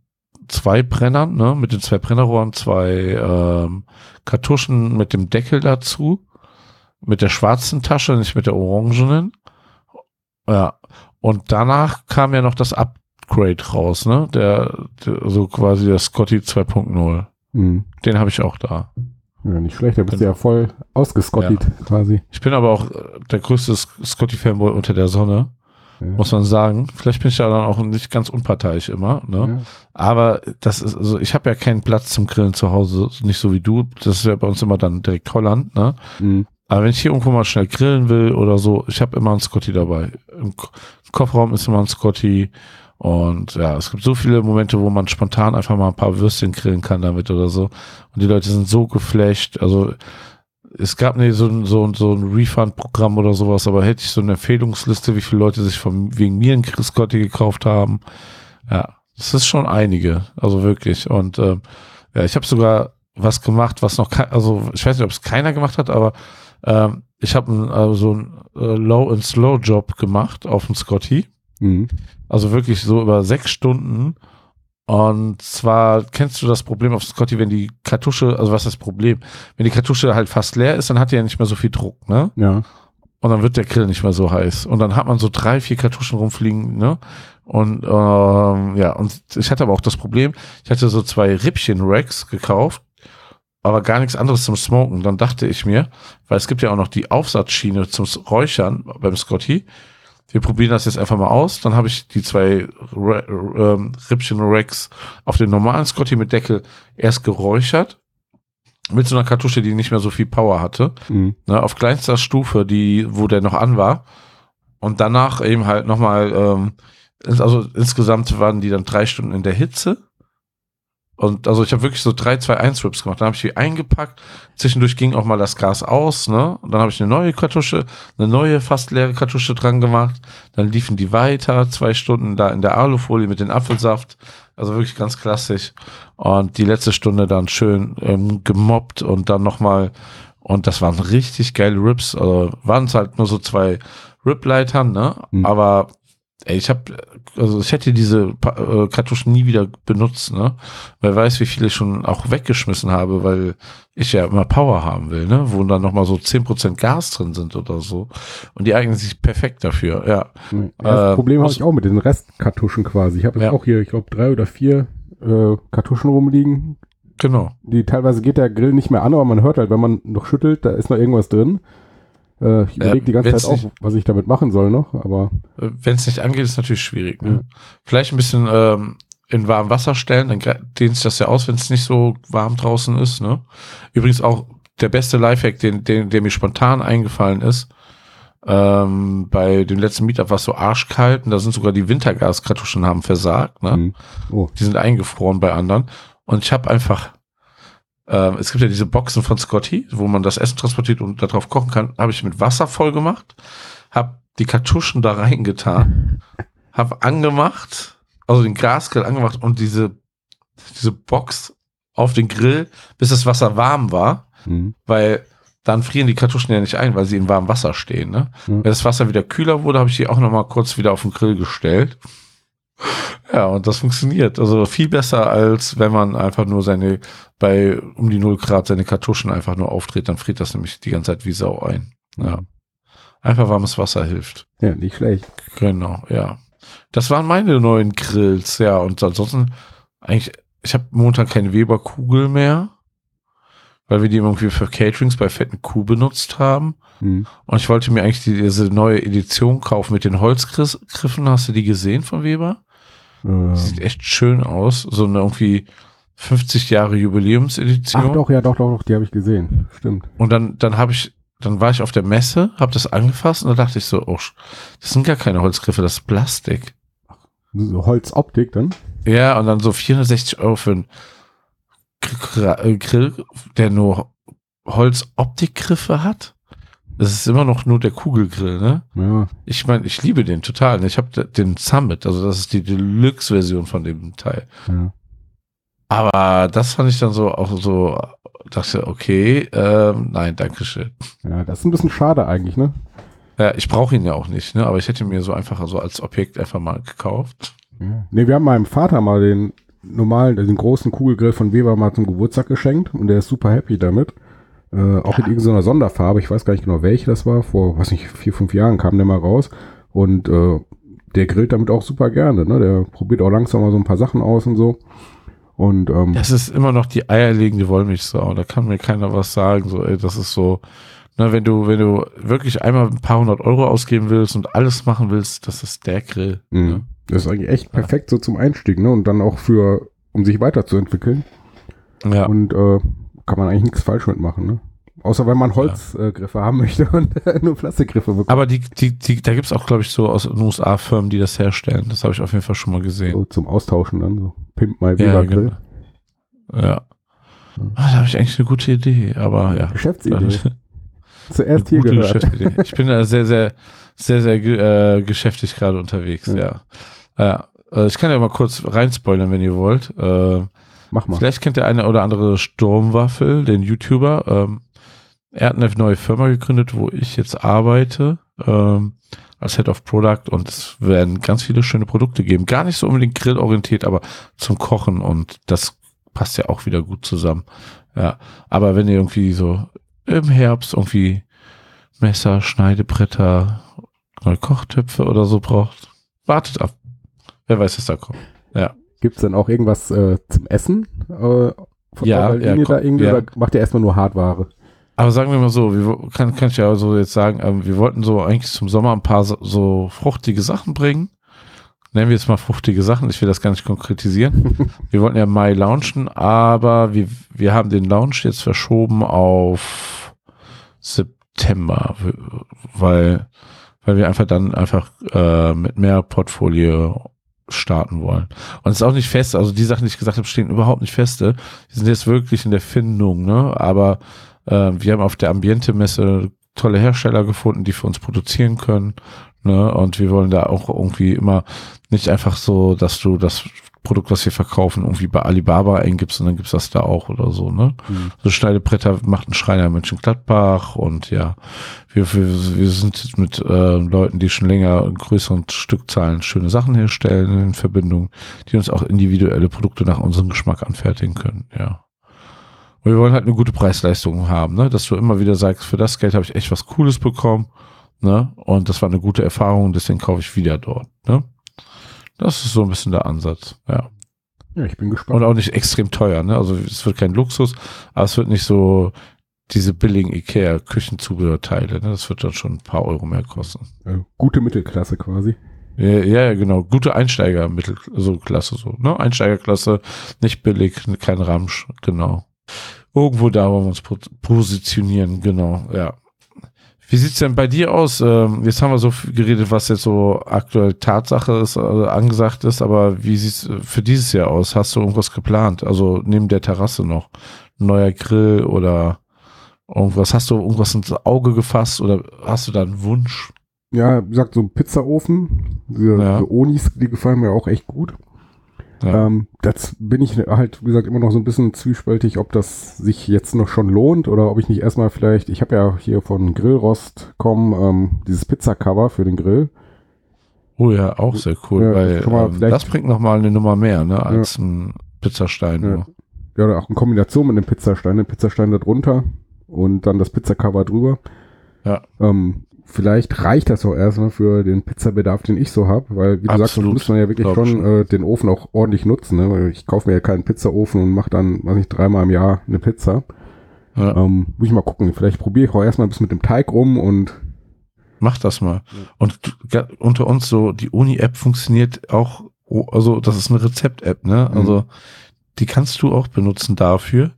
zwei Brennern, ne, mit den zwei Brennerrohren, zwei ähm, Kartuschen mit dem Deckel dazu, mit der schwarzen Tasche, nicht mit der orangenen. Ja, und danach kam ja noch das Upgrade raus, ne, der, der so quasi der Scotty 2.0. Mhm. Den habe ich auch da. Ja, nicht schlecht, da bist du ja voll ausgescottet ja. quasi. Ich bin aber auch der größte Scotty-Fanboy unter der Sonne. Ja. Muss man sagen. Vielleicht bin ich ja dann auch nicht ganz unparteiisch immer. Ne? Ja. Aber das ist, also ich habe ja keinen Platz zum Grillen zu Hause, nicht so wie du. Das ist ja bei uns immer dann direkt Holland. Ne? Mhm. Aber wenn ich hier irgendwo mal schnell grillen will oder so, ich habe immer einen Scotty dabei. Im, Kofferraum ist immer ein Scotty. Und ja, es gibt so viele Momente, wo man spontan einfach mal ein paar Würstchen grillen kann damit oder so. Und die Leute sind so geflasht. Also es gab nicht so, so, so ein Refund-Programm oder sowas, aber hätte ich so eine Empfehlungsliste, wie viele Leute sich von, wegen mir einen Chris Gotti gekauft haben. Ja, das ist schon einige, also wirklich. Und ähm, ja, ich habe sogar was gemacht, was noch also ich weiß nicht, ob es keiner gemacht hat, aber ähm, ich habe also so einen äh, Low and Slow Job gemacht auf dem Scotty. Mhm. Also wirklich so über sechs Stunden und zwar kennst du das Problem auf Scotty, wenn die Kartusche, also was ist das Problem? Wenn die Kartusche halt fast leer ist, dann hat die ja nicht mehr so viel Druck, ne? Ja. Und dann wird der Grill nicht mehr so heiß. Und dann hat man so drei, vier Kartuschen rumfliegen, ne? Und ähm, ja, und ich hatte aber auch das Problem, ich hatte so zwei Rippchen-Racks gekauft, aber gar nichts anderes zum Smoken. Dann dachte ich mir, weil es gibt ja auch noch die Aufsatzschiene zum Räuchern beim Scotty, wir probieren das jetzt einfach mal aus. Dann habe ich die zwei ähm, Rippchen Rex auf den normalen Scotty mit Deckel erst geräuchert. Mit so einer Kartusche, die nicht mehr so viel Power hatte. Mhm. Ne, auf kleinster Stufe, die, wo der noch an war. Und danach eben halt nochmal, ähm, also insgesamt waren die dann drei Stunden in der Hitze. Und also ich habe wirklich so drei, zwei, eins Rips gemacht. Dann habe ich die eingepackt. Zwischendurch ging auch mal das Gas aus, ne? Und dann habe ich eine neue Kartusche, eine neue fast leere Kartusche dran gemacht. Dann liefen die weiter, zwei Stunden da in der Alufolie mit dem Apfelsaft. Also wirklich ganz klassisch. Und die letzte Stunde dann schön ähm, gemobbt und dann nochmal. Und das waren richtig geile Rips. Also waren es halt nur so zwei Rip-Leitern, ne? Mhm. Aber Ey, ich habe, also ich hätte diese äh, Kartuschen nie wieder benutzt, ne? Wer weiß, wie viele ich schon auch weggeschmissen habe, weil ich ja immer Power haben will, ne? Wo dann nochmal so zehn Prozent Gas drin sind oder so. Und die eignen sich perfekt dafür, ja. ja das äh, Problem habe ich auch mit den Restkartuschen quasi. Ich habe jetzt ja. auch hier, ich glaube, drei oder vier äh, Kartuschen rumliegen. Genau. Die teilweise geht der Grill nicht mehr an, aber man hört halt, wenn man noch schüttelt, da ist noch irgendwas drin. Äh, ich überlege die ganze Zeit auch, was ich damit machen soll noch, aber. Äh, Wenn es nicht angeht, ist natürlich schwierig. Ne? Ja. Vielleicht ein bisschen ähm, in warm Wasser stellen, dann dehnt sich das ja aus, wenn es nicht so warm draußen ist. Ne? Übrigens auch der beste Lifehack, den, den, der mir spontan eingefallen ist, ähm, bei dem letzten Meetup war es so arschkalt und da sind sogar die Wintergaskartuschen haben versagt. Ne? Mhm. Oh. Die sind eingefroren bei anderen. Und ich habe einfach, äh, es gibt ja diese Boxen von Scotty, wo man das Essen transportiert und darauf kochen kann, habe ich mit Wasser voll gemacht, habe die Kartuschen da reingetan, habe angemacht, also den Gasgrill angemacht und diese, diese Box auf den Grill, bis das Wasser warm war, mhm. weil dann frieren die Kartuschen ja nicht ein, weil sie in warmem Wasser stehen. Ne? Mhm. Wenn das Wasser wieder kühler wurde, habe ich die auch noch mal kurz wieder auf den Grill gestellt. Ja, und das funktioniert. Also viel besser, als wenn man einfach nur seine, bei um die 0 Grad seine Kartuschen einfach nur aufdreht, dann friert das nämlich die ganze Zeit wie Sau ein. Ja. Einfach warmes Wasser hilft. Ja, nicht schlecht. Genau, ja. Das waren meine neuen Grills, ja. Und ansonsten, eigentlich, ich habe momentan keine Weber-Kugel mehr weil wir die irgendwie für Caterings bei Fetten Kuh benutzt haben. Mhm. Und ich wollte mir eigentlich die, diese neue Edition kaufen mit den Holzgriffen. Hast du die gesehen von Weber? Ähm. Sieht echt schön aus. So eine irgendwie 50 Jahre Jubiläumsedition. Ach doch, ja, doch, doch, doch die habe ich gesehen. Stimmt. Und dann, dann habe ich, dann war ich auf der Messe, habe das angefasst und da dachte ich so, oh, das sind gar keine Holzgriffe, das ist Plastik. So Holzoptik dann? Ja, und dann so 460 Euro für ein äh, Grill, der nur Holzoptikgriffe hat. Das ist immer noch nur der Kugelgrill, ne? Ja. Ich meine, ich liebe den total. Ich habe den Summit, also das ist die Deluxe-Version von dem Teil. Ja. Aber das fand ich dann so auch so, dachte, okay, ähm, nein, danke schön. Ja, das ist ein bisschen schade eigentlich, ne? Ja, ich brauche ihn ja auch nicht, ne? Aber ich hätte mir so einfach so als Objekt einfach mal gekauft. Ja. Ne, wir haben meinem Vater mal den normalen, den großen Kugelgrill von Weber mal zum Geburtstag geschenkt und der ist super happy damit. Äh, auch ja. mit irgendeiner Sonderfarbe, ich weiß gar nicht genau, welche das war, vor, weiß nicht, vier, fünf Jahren kam der mal raus und äh, der grillt damit auch super gerne, ne? Der probiert auch langsam mal so ein paar Sachen aus und so. Und ähm, das ist immer noch die eierlegende Wollmilchsau, da kann mir keiner was sagen, so, ey, das ist so, ne, wenn du, wenn du wirklich einmal ein paar hundert Euro ausgeben willst und alles machen willst, das ist der Grill. Mhm. Ne? Das ist eigentlich echt perfekt so zum Einstieg, ne? Und dann auch für, um sich weiterzuentwickeln. Ja. Und äh, kann man eigentlich nichts falsch mitmachen, ne? Außer wenn man Holzgriffe ja. äh, haben möchte und nur Plastikgriffe bekommt. Aber die, die, die, da gibt es auch, glaube ich, so aus den USA Firmen, die das herstellen. Das habe ich auf jeden Fall schon mal gesehen. So zum Austauschen dann, so Pimp My Weber ja, Grill. Genau. Ja. Ah, da habe ich eigentlich eine gute Idee, aber ja. Geschäftsidee. Zuerst hier gehört. Ich bin da sehr, sehr, sehr, sehr äh, geschäftig gerade unterwegs, ja. ja. Ja, äh, ich kann ja mal kurz reinspoilern, wenn ihr wollt. Äh, Mach mal. Vielleicht kennt der eine oder andere Sturmwaffel, den YouTuber. Ähm, er hat eine neue Firma gegründet, wo ich jetzt arbeite, ähm, als Head of Product und es werden ganz viele schöne Produkte geben. Gar nicht so unbedingt grillorientiert, aber zum Kochen und das passt ja auch wieder gut zusammen. Ja, aber wenn ihr irgendwie so im Herbst irgendwie Messer, Schneidebretter, neue Kochtöpfe oder so braucht, wartet ab. Wer weiß, was da kommt. Ja. Gibt es denn auch irgendwas äh, zum Essen? Äh, von ja, ja, Linie da irgendwie, ja. oder macht ihr erstmal nur Hardware? Aber sagen wir mal so, wir, kann, kann ich ja so jetzt sagen, ähm, wir wollten so eigentlich zum Sommer ein paar so, so fruchtige Sachen bringen. Nennen wir jetzt mal fruchtige Sachen, ich will das gar nicht konkretisieren. wir wollten ja im Mai launchen, aber wir, wir haben den Launch jetzt verschoben auf September, weil, weil wir einfach dann einfach äh, mit mehr Portfolio starten wollen. Und es ist auch nicht fest, also die Sachen, die ich gesagt habe, stehen überhaupt nicht feste. Die sind jetzt wirklich in der Findung, ne? Aber äh, wir haben auf der Ambiente-Messe tolle Hersteller gefunden, die für uns produzieren können. Ne? Und wir wollen da auch irgendwie immer nicht einfach so, dass du das Produkt, was wir verkaufen, irgendwie bei Alibaba eingibst und dann gibt's das da auch oder so, ne? Mhm. So Schneidebretter macht ein Schreiner in Mönchengladbach und ja, wir, wir, wir sind mit äh, Leuten, die schon länger in größeren Stückzahlen schöne Sachen herstellen in Verbindung, die uns auch individuelle Produkte nach unserem Geschmack anfertigen können, ja. Und wir wollen halt eine gute Preisleistung haben, ne? Dass du immer wieder sagst, für das Geld habe ich echt was Cooles bekommen, ne? Und das war eine gute Erfahrung, deswegen kaufe ich wieder dort, ne? Das ist so ein bisschen der Ansatz, ja. Ja, ich bin gespannt. Und auch nicht extrem teuer, ne? Also es wird kein Luxus, aber es wird nicht so diese billigen Ikea Küchenzubehörteile, ne? Das wird dann schon ein paar Euro mehr kosten. Ja, gute Mittelklasse quasi. Ja, ja, genau. Gute Einsteiger Mittel, so Klasse so, ne? Einsteigerklasse, nicht billig, kein Ramsch, genau. Irgendwo da wollen wir uns positionieren, genau, ja. Wie sieht's denn bei dir aus? Ähm, jetzt haben wir so viel geredet, was jetzt so aktuell Tatsache ist, also angesagt ist, aber wie sieht's für dieses Jahr aus? Hast du irgendwas geplant? Also neben der Terrasse noch? Ein neuer Grill oder irgendwas? Hast du irgendwas ins Auge gefasst oder hast du da einen Wunsch? Ja, wie gesagt, so ein Pizzaofen. Diese, ja. diese Onis, die gefallen mir auch echt gut. Ja. Ähm, das bin ich halt, wie gesagt, immer noch so ein bisschen zwiespältig, ob das sich jetzt noch schon lohnt oder ob ich nicht erstmal vielleicht, ich habe ja hier von Grillrost.com ähm, dieses Pizza-Cover für den Grill. Oh ja, auch sehr cool, ja, weil ähm, das bringt nochmal eine Nummer mehr, ne, als ja. ein Pizzastein. Ja. ja, oder auch in Kombination mit einem Pizzastein, den Pizzastein da drunter und dann das Pizza-Cover drüber. Ja. Ähm, vielleicht reicht das auch erstmal für den Pizzabedarf, den ich so habe, weil wie du Absolut. sagst, muss man ja wirklich schon äh, den Ofen auch ordentlich nutzen. Ne? Ich kaufe mir ja keinen Pizzaofen und mache dann, weiß nicht, dreimal im Jahr eine Pizza. Ja. Ähm, muss ich mal gucken. Vielleicht probiere ich auch erstmal ein bisschen mit dem Teig rum und Mach das mal. Und unter uns so, die Uni-App funktioniert auch, also das ist eine Rezept-App, ne? Mhm. Also die kannst du auch benutzen dafür.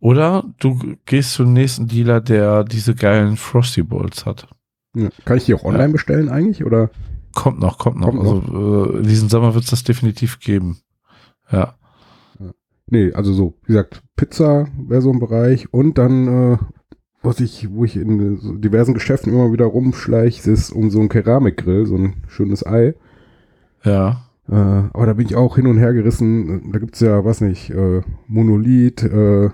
Oder du gehst zum nächsten Dealer, der diese geilen Frosty Bowls hat. Ja. Kann ich die auch online ja. bestellen eigentlich? Oder? Kommt noch, kommt noch. Kommt also noch. Äh, diesen Sommer wird es das definitiv geben. Ja. Nee, also so, wie gesagt, Pizza wäre so ein Bereich und dann, äh, was ich, wo ich in so diversen Geschäften immer wieder rumschleiche, ist um so ein Keramikgrill, so ein schönes Ei. Ja. Äh, aber da bin ich auch hin und her gerissen. Da gibt's ja, was nicht, äh, Monolith, äh,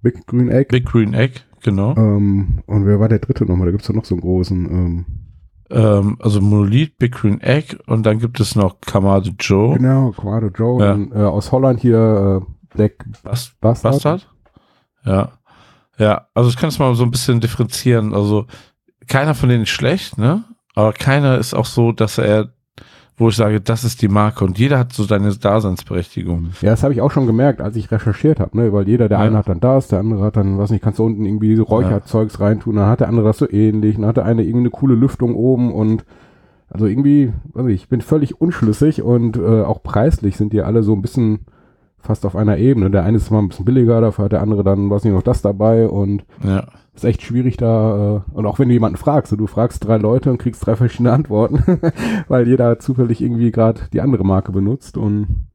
Big Green Egg. Big Green Egg, Genau. Ähm, und wer war der dritte nochmal? Da gibt es ja noch so einen großen. Ähm, ähm, also Monolith, Big Green Egg und dann gibt es noch Kamado Joe. Genau, Kamado Joe. Ja. Und, äh, aus Holland hier äh, Black Bast Bastard. Bastard. Ja. Ja, also ich kann es mal so ein bisschen differenzieren. Also keiner von denen ist schlecht, ne? Aber keiner ist auch so, dass er wo ich sage, das ist die Marke und jeder hat so seine Daseinsberechtigung. Ja, das habe ich auch schon gemerkt, als ich recherchiert habe, ne, weil jeder, der ja. eine hat dann das, der andere hat dann, was nicht, kannst du unten irgendwie Räucherzeugs ja. reintun, dann hat der andere das so ähnlich, dann hat der eine irgendwie eine coole Lüftung oben und also irgendwie, also ich bin völlig unschlüssig und äh, auch preislich sind die alle so ein bisschen fast auf einer Ebene. Der eine ist mal ein bisschen billiger, dafür hat der andere dann, was nicht, noch das dabei und ja ist echt schwierig da, äh, und auch wenn du jemanden fragst, so, du fragst drei Leute und kriegst drei verschiedene Antworten, weil jeder zufällig irgendwie gerade die andere Marke benutzt und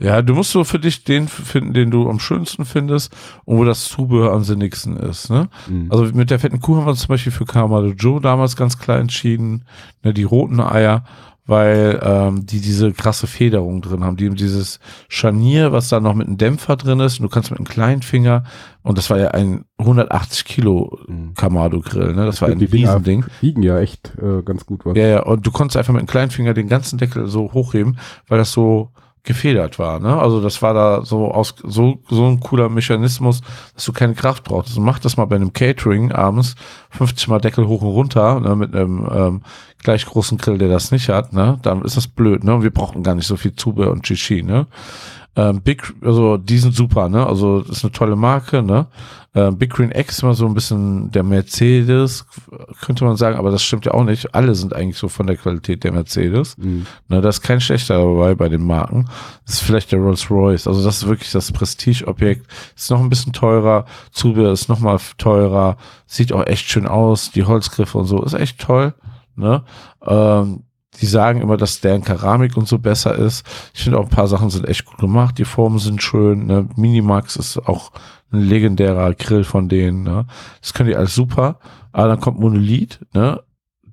ja, du musst so für dich den finden, den du am schönsten findest und wo das Zubehör am sinnigsten ist. Ne? Mhm. Also mit der fetten Kuh haben wir uns zum Beispiel für Kamado Joe damals ganz klar entschieden. Ne, die roten Eier weil ähm, die diese krasse Federung drin haben. Die haben dieses Scharnier, was da noch mit einem Dämpfer drin ist. Und du kannst mit einem kleinen Finger, und das war ja ein 180 Kilo mhm. Kamado Grill, ne? Das war ein die Riesending. Die wiegen ja echt äh, ganz gut was. Ja, ja, und du konntest einfach mit einem kleinen Finger den ganzen Deckel so hochheben, weil das so gefedert war. Ne? Also das war da so aus so so ein cooler Mechanismus, dass du keine Kraft brauchst. Mach das mal bei einem Catering abends 50 mal Deckel hoch und runter ne? mit einem ähm, gleich großen Grill, der das nicht hat. Ne? Dann ist das blöd. Ne? Und wir brauchen gar nicht so viel Zubehör und Chichi. Ne? Ähm, Big, also die sind super. Ne? Also das ist eine tolle Marke. Ne? Äh, Big Green X ist immer so ein bisschen der Mercedes, könnte man sagen, aber das stimmt ja auch nicht. Alle sind eigentlich so von der Qualität der Mercedes. Mhm. Ne, da ist kein schlechter dabei bei den Marken. Das ist vielleicht der Rolls Royce. Also das ist wirklich das Prestigeobjekt. Ist noch ein bisschen teurer. Zubehör ist noch mal teurer. Sieht auch echt schön aus. Die Holzgriffe und so ist echt toll. Ne? Ähm, die sagen immer, dass deren Keramik und so besser ist. Ich finde auch ein paar Sachen sind echt gut gemacht. Die Formen sind schön. Ne? Minimax ist auch ein legendärer Grill von denen. Ne? Das können die alles super. Aber dann kommt Monolith, ne?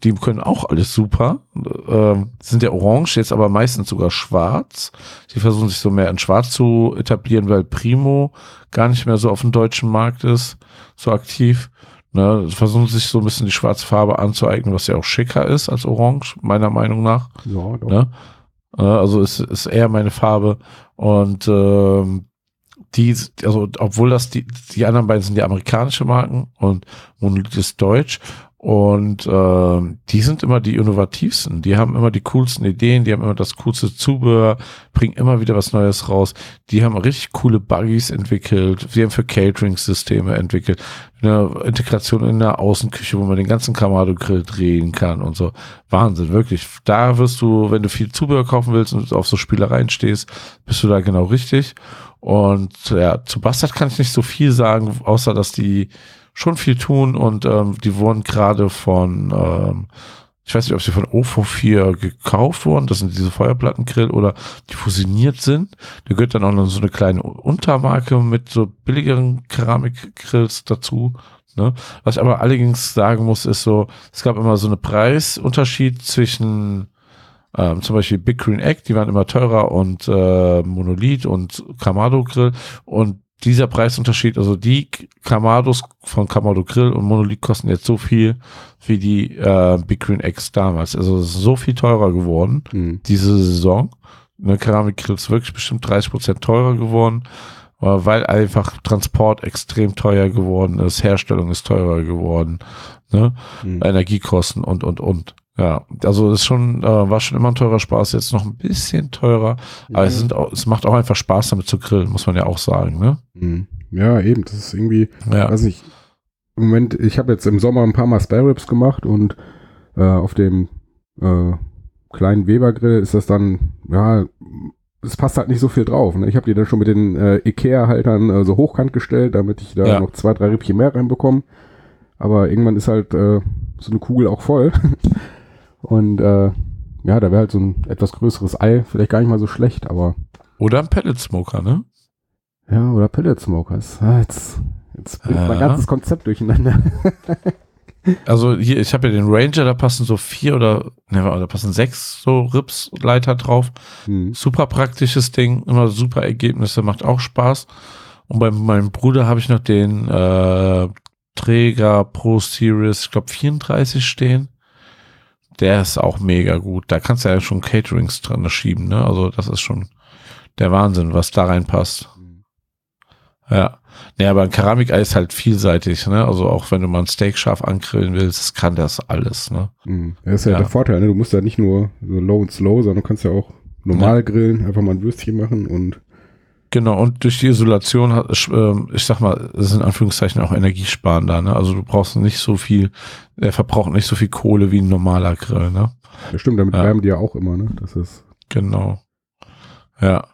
Die können auch alles super. Ähm, sind ja orange, jetzt aber meistens sogar schwarz. Sie versuchen sich so mehr in schwarz zu etablieren, weil Primo gar nicht mehr so auf dem deutschen Markt ist, so aktiv. Ne, versuchen sich so ein bisschen die schwarze Farbe anzueignen, was ja auch schicker ist als Orange, meiner Meinung nach. Ja, doch. Ne? Äh, also ist, ist eher meine Farbe. Und ähm, die, also obwohl das die, die anderen beiden sind ja amerikanische Marken und Monolith ist deutsch und äh, die sind immer die innovativsten, die haben immer die coolsten Ideen, die haben immer das coolste Zubehör, bringen immer wieder was Neues raus. Die haben richtig coole Buggies entwickelt, sie haben für Catering-Systeme entwickelt, eine Integration in der Außenküche, wo man den ganzen Kamado-Grill drehen kann und so. Wahnsinn, wirklich. Da wirst du, wenn du viel Zubehör kaufen willst und auf so Spielereien stehst, bist du da genau richtig. Und ja, zu Bastard kann ich nicht so viel sagen, außer dass die schon viel tun und ähm, die wurden gerade von, ähm, ich weiß nicht, ob sie von OFO 4 gekauft wurden, das sind diese Feuerplattengrill oder die fusioniert sind. Da gehört dann auch noch so eine kleine Untermarke mit so billigeren Keramikgrills dazu. Ne? Was ich aber allerdings sagen muss, ist so, es gab immer so einen Preisunterschied zwischen ähm, zum Beispiel Big Green Egg, die waren immer teurer und äh, Monolith und Kamado Grill und dieser Preisunterschied, also die Kamados von Kamado Grill und Monolith kosten jetzt so viel wie die äh, Big Green Eggs damals. Also es ist so viel teurer geworden, mhm. diese Saison. Eine Keramikgrill ist wirklich bestimmt 30 Prozent teurer geworden, äh, weil einfach Transport extrem teuer geworden ist, Herstellung ist teurer geworden, ne? Mhm. Energiekosten und, und, und. Ja, also ist schon, äh, war schon immer ein teurer Spaß, jetzt noch ein bisschen teurer, aber es, sind auch, es macht auch einfach Spaß damit zu grillen, muss man ja auch sagen, ne? Mhm. Ja, eben, das ist irgendwie, ja. weiß nicht, im Moment, ich habe jetzt im Sommer ein paar Mal Spare Ribs gemacht und äh, auf dem äh, kleinen Weber-Grill ist das dann, ja, es passt halt nicht so viel drauf. Ne? Ich habe die dann schon mit den äh, Ikea-Haltern äh, so hochkant gestellt, damit ich da ja. noch zwei, drei Rippchen mehr reinbekomme. Aber irgendwann ist halt äh, so eine Kugel auch voll. Und äh, ja, da wäre halt so ein etwas größeres Ei vielleicht gar nicht mal so schlecht, aber. Oder ein Pellet Smoker, ne? Ja, oder Pellet Smokers. Ah, jetzt, jetzt bringt ja. mein ganzes Konzept durcheinander. also hier, ich habe ja den Ranger, da passen so vier oder, ne, da passen sechs so Rips-Leiter drauf. Hm. Super praktisches Ding, immer super Ergebnisse, macht auch Spaß. Und bei meinem Bruder habe ich noch den äh, Träger Pro Series, ich glaube 34 stehen der ist auch mega gut. Da kannst du ja schon Caterings dran schieben, ne? Also das ist schon der Wahnsinn, was da reinpasst. Ja. Nee, aber ein Keramikeis ist halt vielseitig, ne? Also auch wenn du mal ein Steak scharf angrillen willst, kann das alles, ne? Mhm. Das ist ja, ja, der Vorteil, ne? Du musst ja nicht nur so low und slow, sondern du kannst ja auch normal ja. grillen, einfach mal ein Würstchen machen und Genau, und durch die Isolation, hat, ähm, ich sag mal, ist in Anführungszeichen auch energiesparender, ne? Also du brauchst nicht so viel, er verbraucht nicht so viel Kohle wie ein normaler Grill, ne? Ja, stimmt, damit ja. wärmen die ja auch immer, ne? Das ist. Genau. Ja.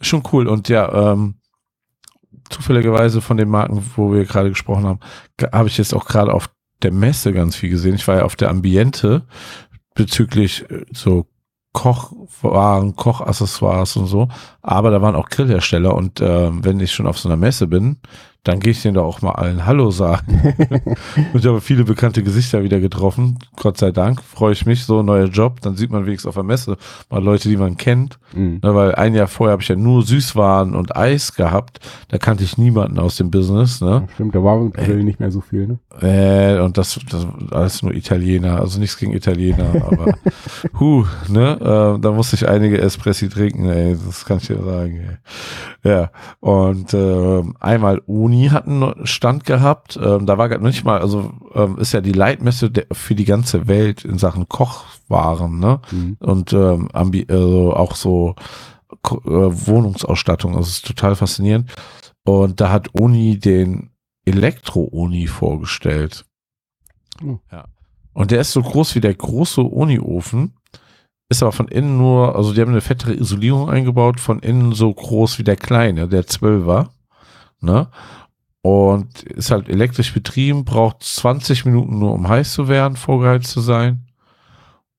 Schon cool. Und ja, ähm, zufälligerweise von den Marken, wo wir gerade gesprochen haben, habe ich jetzt auch gerade auf der Messe ganz viel gesehen. Ich war ja auf der Ambiente bezüglich äh, so Kochwaren, Kochaccessoires und so. Aber da waren auch Grillhersteller und äh, wenn ich schon auf so einer Messe bin, dann gehe ich denen da auch mal allen Hallo sagen. und ich habe viele bekannte Gesichter wieder getroffen. Gott sei Dank. Freue ich mich. So, neuer Job. Dann sieht man wenigstens auf der Messe mal Leute, die man kennt. Mhm. Ne, weil ein Jahr vorher habe ich ja nur Süßwaren und Eis gehabt. Da kannte ich niemanden aus dem Business. Ne? Ja, stimmt, da war im äh, nicht mehr so viel. Ne? Äh, und das, das alles nur Italiener. Also nichts gegen Italiener. aber hu, ne? Äh, da musste ich einige Espressi trinken. Ey. Das kann ich dir sagen. Ey. Ja. Und äh, einmal ohne Uni hat einen Stand gehabt. Ähm, da war gar nicht mal, also ähm, ist ja die Leitmesse der, für die ganze Welt in Sachen Kochwaren, ne? Mhm. Und ähm, also auch so äh, Wohnungsausstattung. Das ist total faszinierend. Und da hat Uni den Elektro-Uni vorgestellt. Mhm. Ja. Und der ist so groß wie der große Uni-Ofen. Ist aber von innen nur, also die haben eine fettere Isolierung eingebaut, von innen so groß wie der kleine, der Zwölfer. Ne? Und ist halt elektrisch betrieben, braucht 20 Minuten nur, um heiß zu werden, vorgeheizt zu sein.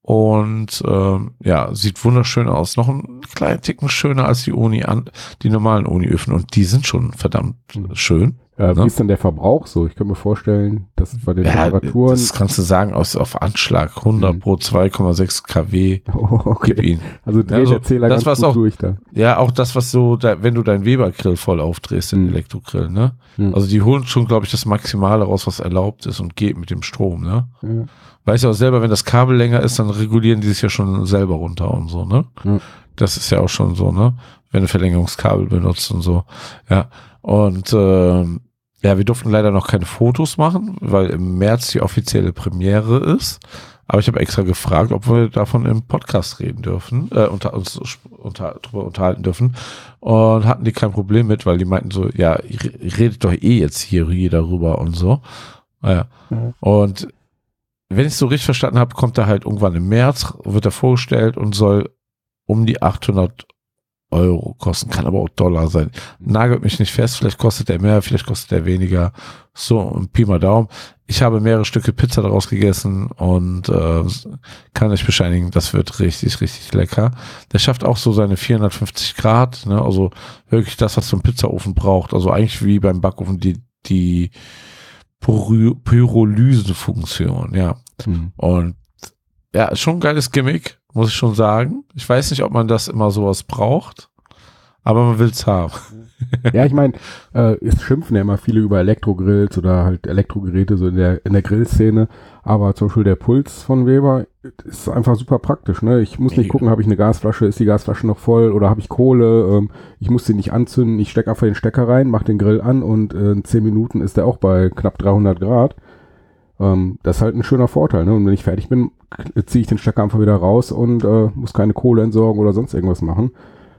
Und ähm, ja, sieht wunderschön aus. Noch ein kleinen Ticken schöner als die Uni an, die normalen Uni-Öfen. Und die sind schon verdammt mhm. schön. Äh, ne? Wie ist denn der Verbrauch so? Ich kann mir vorstellen, dass bei den ja, Temperaturen. Das kannst du sagen, aus, auf Anschlag 100 mhm. pro 2,6 kW. Oh, okay. Gib ihn. Also dreht also, der Zähler das, ganz gut auch, durch da. Ja, auch das, was so, da, wenn du deinen Weber-Grill voll aufdrehst, den mhm. Elektrogrill, ne? Mhm. Also die holen schon, glaube ich, das Maximale raus, was erlaubt ist und geht mit dem Strom, ne? Ja. Weißt du auch selber, wenn das Kabel länger ist, dann regulieren die sich ja schon selber runter und so, ne? Ja. Das ist ja auch schon so, ne? Wenn du Verlängerungskabel benutzt und so. Ja. Und ähm, ja, wir durften leider noch keine Fotos machen, weil im März die offizielle Premiere ist. Aber ich habe extra gefragt, ob wir davon im Podcast reden dürfen, äh, unter uns unter, drüber unterhalten dürfen. Und hatten die kein Problem mit, weil die meinten so, ja, redet doch eh jetzt hier jeder rüber und so. Naja. Mhm. Und wenn ich es so richtig verstanden habe, kommt er halt irgendwann im März, wird er vorgestellt und soll um die 800 Euro kosten, kann aber auch Dollar sein. Nagelt mich nicht fest, vielleicht kostet er mehr, vielleicht kostet er weniger. So, und Pi mal Daumen. Ich habe mehrere Stücke Pizza daraus gegessen und äh, kann euch bescheinigen, das wird richtig, richtig lecker. Der schafft auch so seine 450 Grad, ne? also wirklich das, was so ein Pizzaofen braucht. Also eigentlich wie beim Backofen die, die Pyrolyse-Funktion, ja. Mhm. Und ja, schon ein geiles Gimmick muss ich schon sagen. Ich weiß nicht, ob man das immer sowas braucht, aber man will es haben. Ja, ich meine, äh, es schimpfen ja immer viele über Elektrogrills oder halt Elektrogeräte so in der, in der Grillszene, aber zum Beispiel der Puls von Weber ist einfach super praktisch. Ne? Ich muss nicht gucken, habe ich eine Gasflasche, ist die Gasflasche noch voll oder habe ich Kohle, ähm, ich muss sie nicht anzünden, ich stecke einfach den Stecker rein, mache den Grill an und äh, in 10 Minuten ist der auch bei knapp 300 Grad. Ähm, das ist halt ein schöner Vorteil. Ne? Und wenn ich fertig bin, ziehe ich den Stecker einfach wieder raus und äh, muss keine Kohle entsorgen oder sonst irgendwas machen.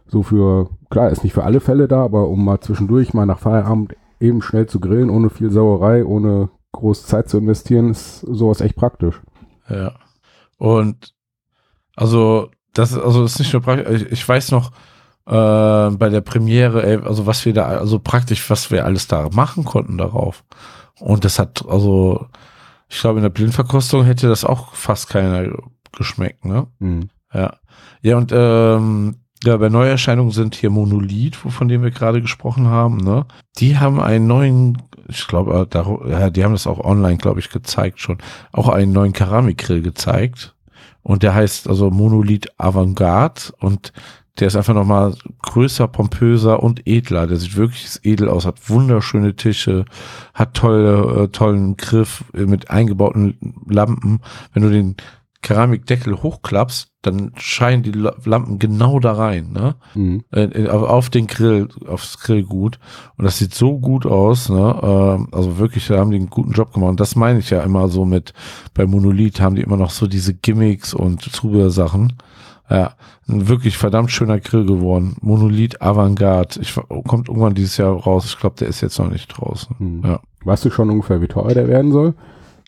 So für, klar, ist nicht für alle Fälle da, aber um mal zwischendurch mal nach Feierabend eben schnell zu grillen, ohne viel Sauerei, ohne groß Zeit zu investieren, ist sowas echt praktisch. Ja. Und also, das, also ist nicht nur praktisch, ich, ich weiß noch, äh, bei der Premiere, ey, also was wir da, also praktisch, was wir alles da machen konnten darauf. Und das hat, also, ich glaube, in der Blindverkostung hätte das auch fast keiner geschmeckt, ne? Mhm. Ja. Ja, und ähm, ja, bei Neuerscheinungen sind hier Monolith, von dem wir gerade gesprochen haben, ne? Die haben einen neuen, ich glaube, äh, ja, die haben das auch online, glaube ich, gezeigt schon, auch einen neuen Keramikgrill gezeigt. Und der heißt also Monolith Avantgarde und der ist einfach nochmal größer, pompöser und edler. Der sieht wirklich edel aus, hat wunderschöne Tische, hat tolle, äh, tollen Griff mit eingebauten Lampen. Wenn du den Keramikdeckel hochklappst, dann scheinen die Lampen genau da rein, ne? Mhm. Äh, auf den Grill, aufs Grillgut. Und das sieht so gut aus, ne? Äh, also wirklich, da haben die einen guten Job gemacht. Und das meine ich ja immer so mit, bei Monolith haben die immer noch so diese Gimmicks und Zubehörsachen. Ja, ein wirklich verdammt schöner Grill geworden. Monolith Avantgarde. Ich, kommt irgendwann dieses Jahr raus. Ich glaube, der ist jetzt noch nicht draußen. Hm. Ja. Weißt du schon ungefähr, wie teuer der werden soll?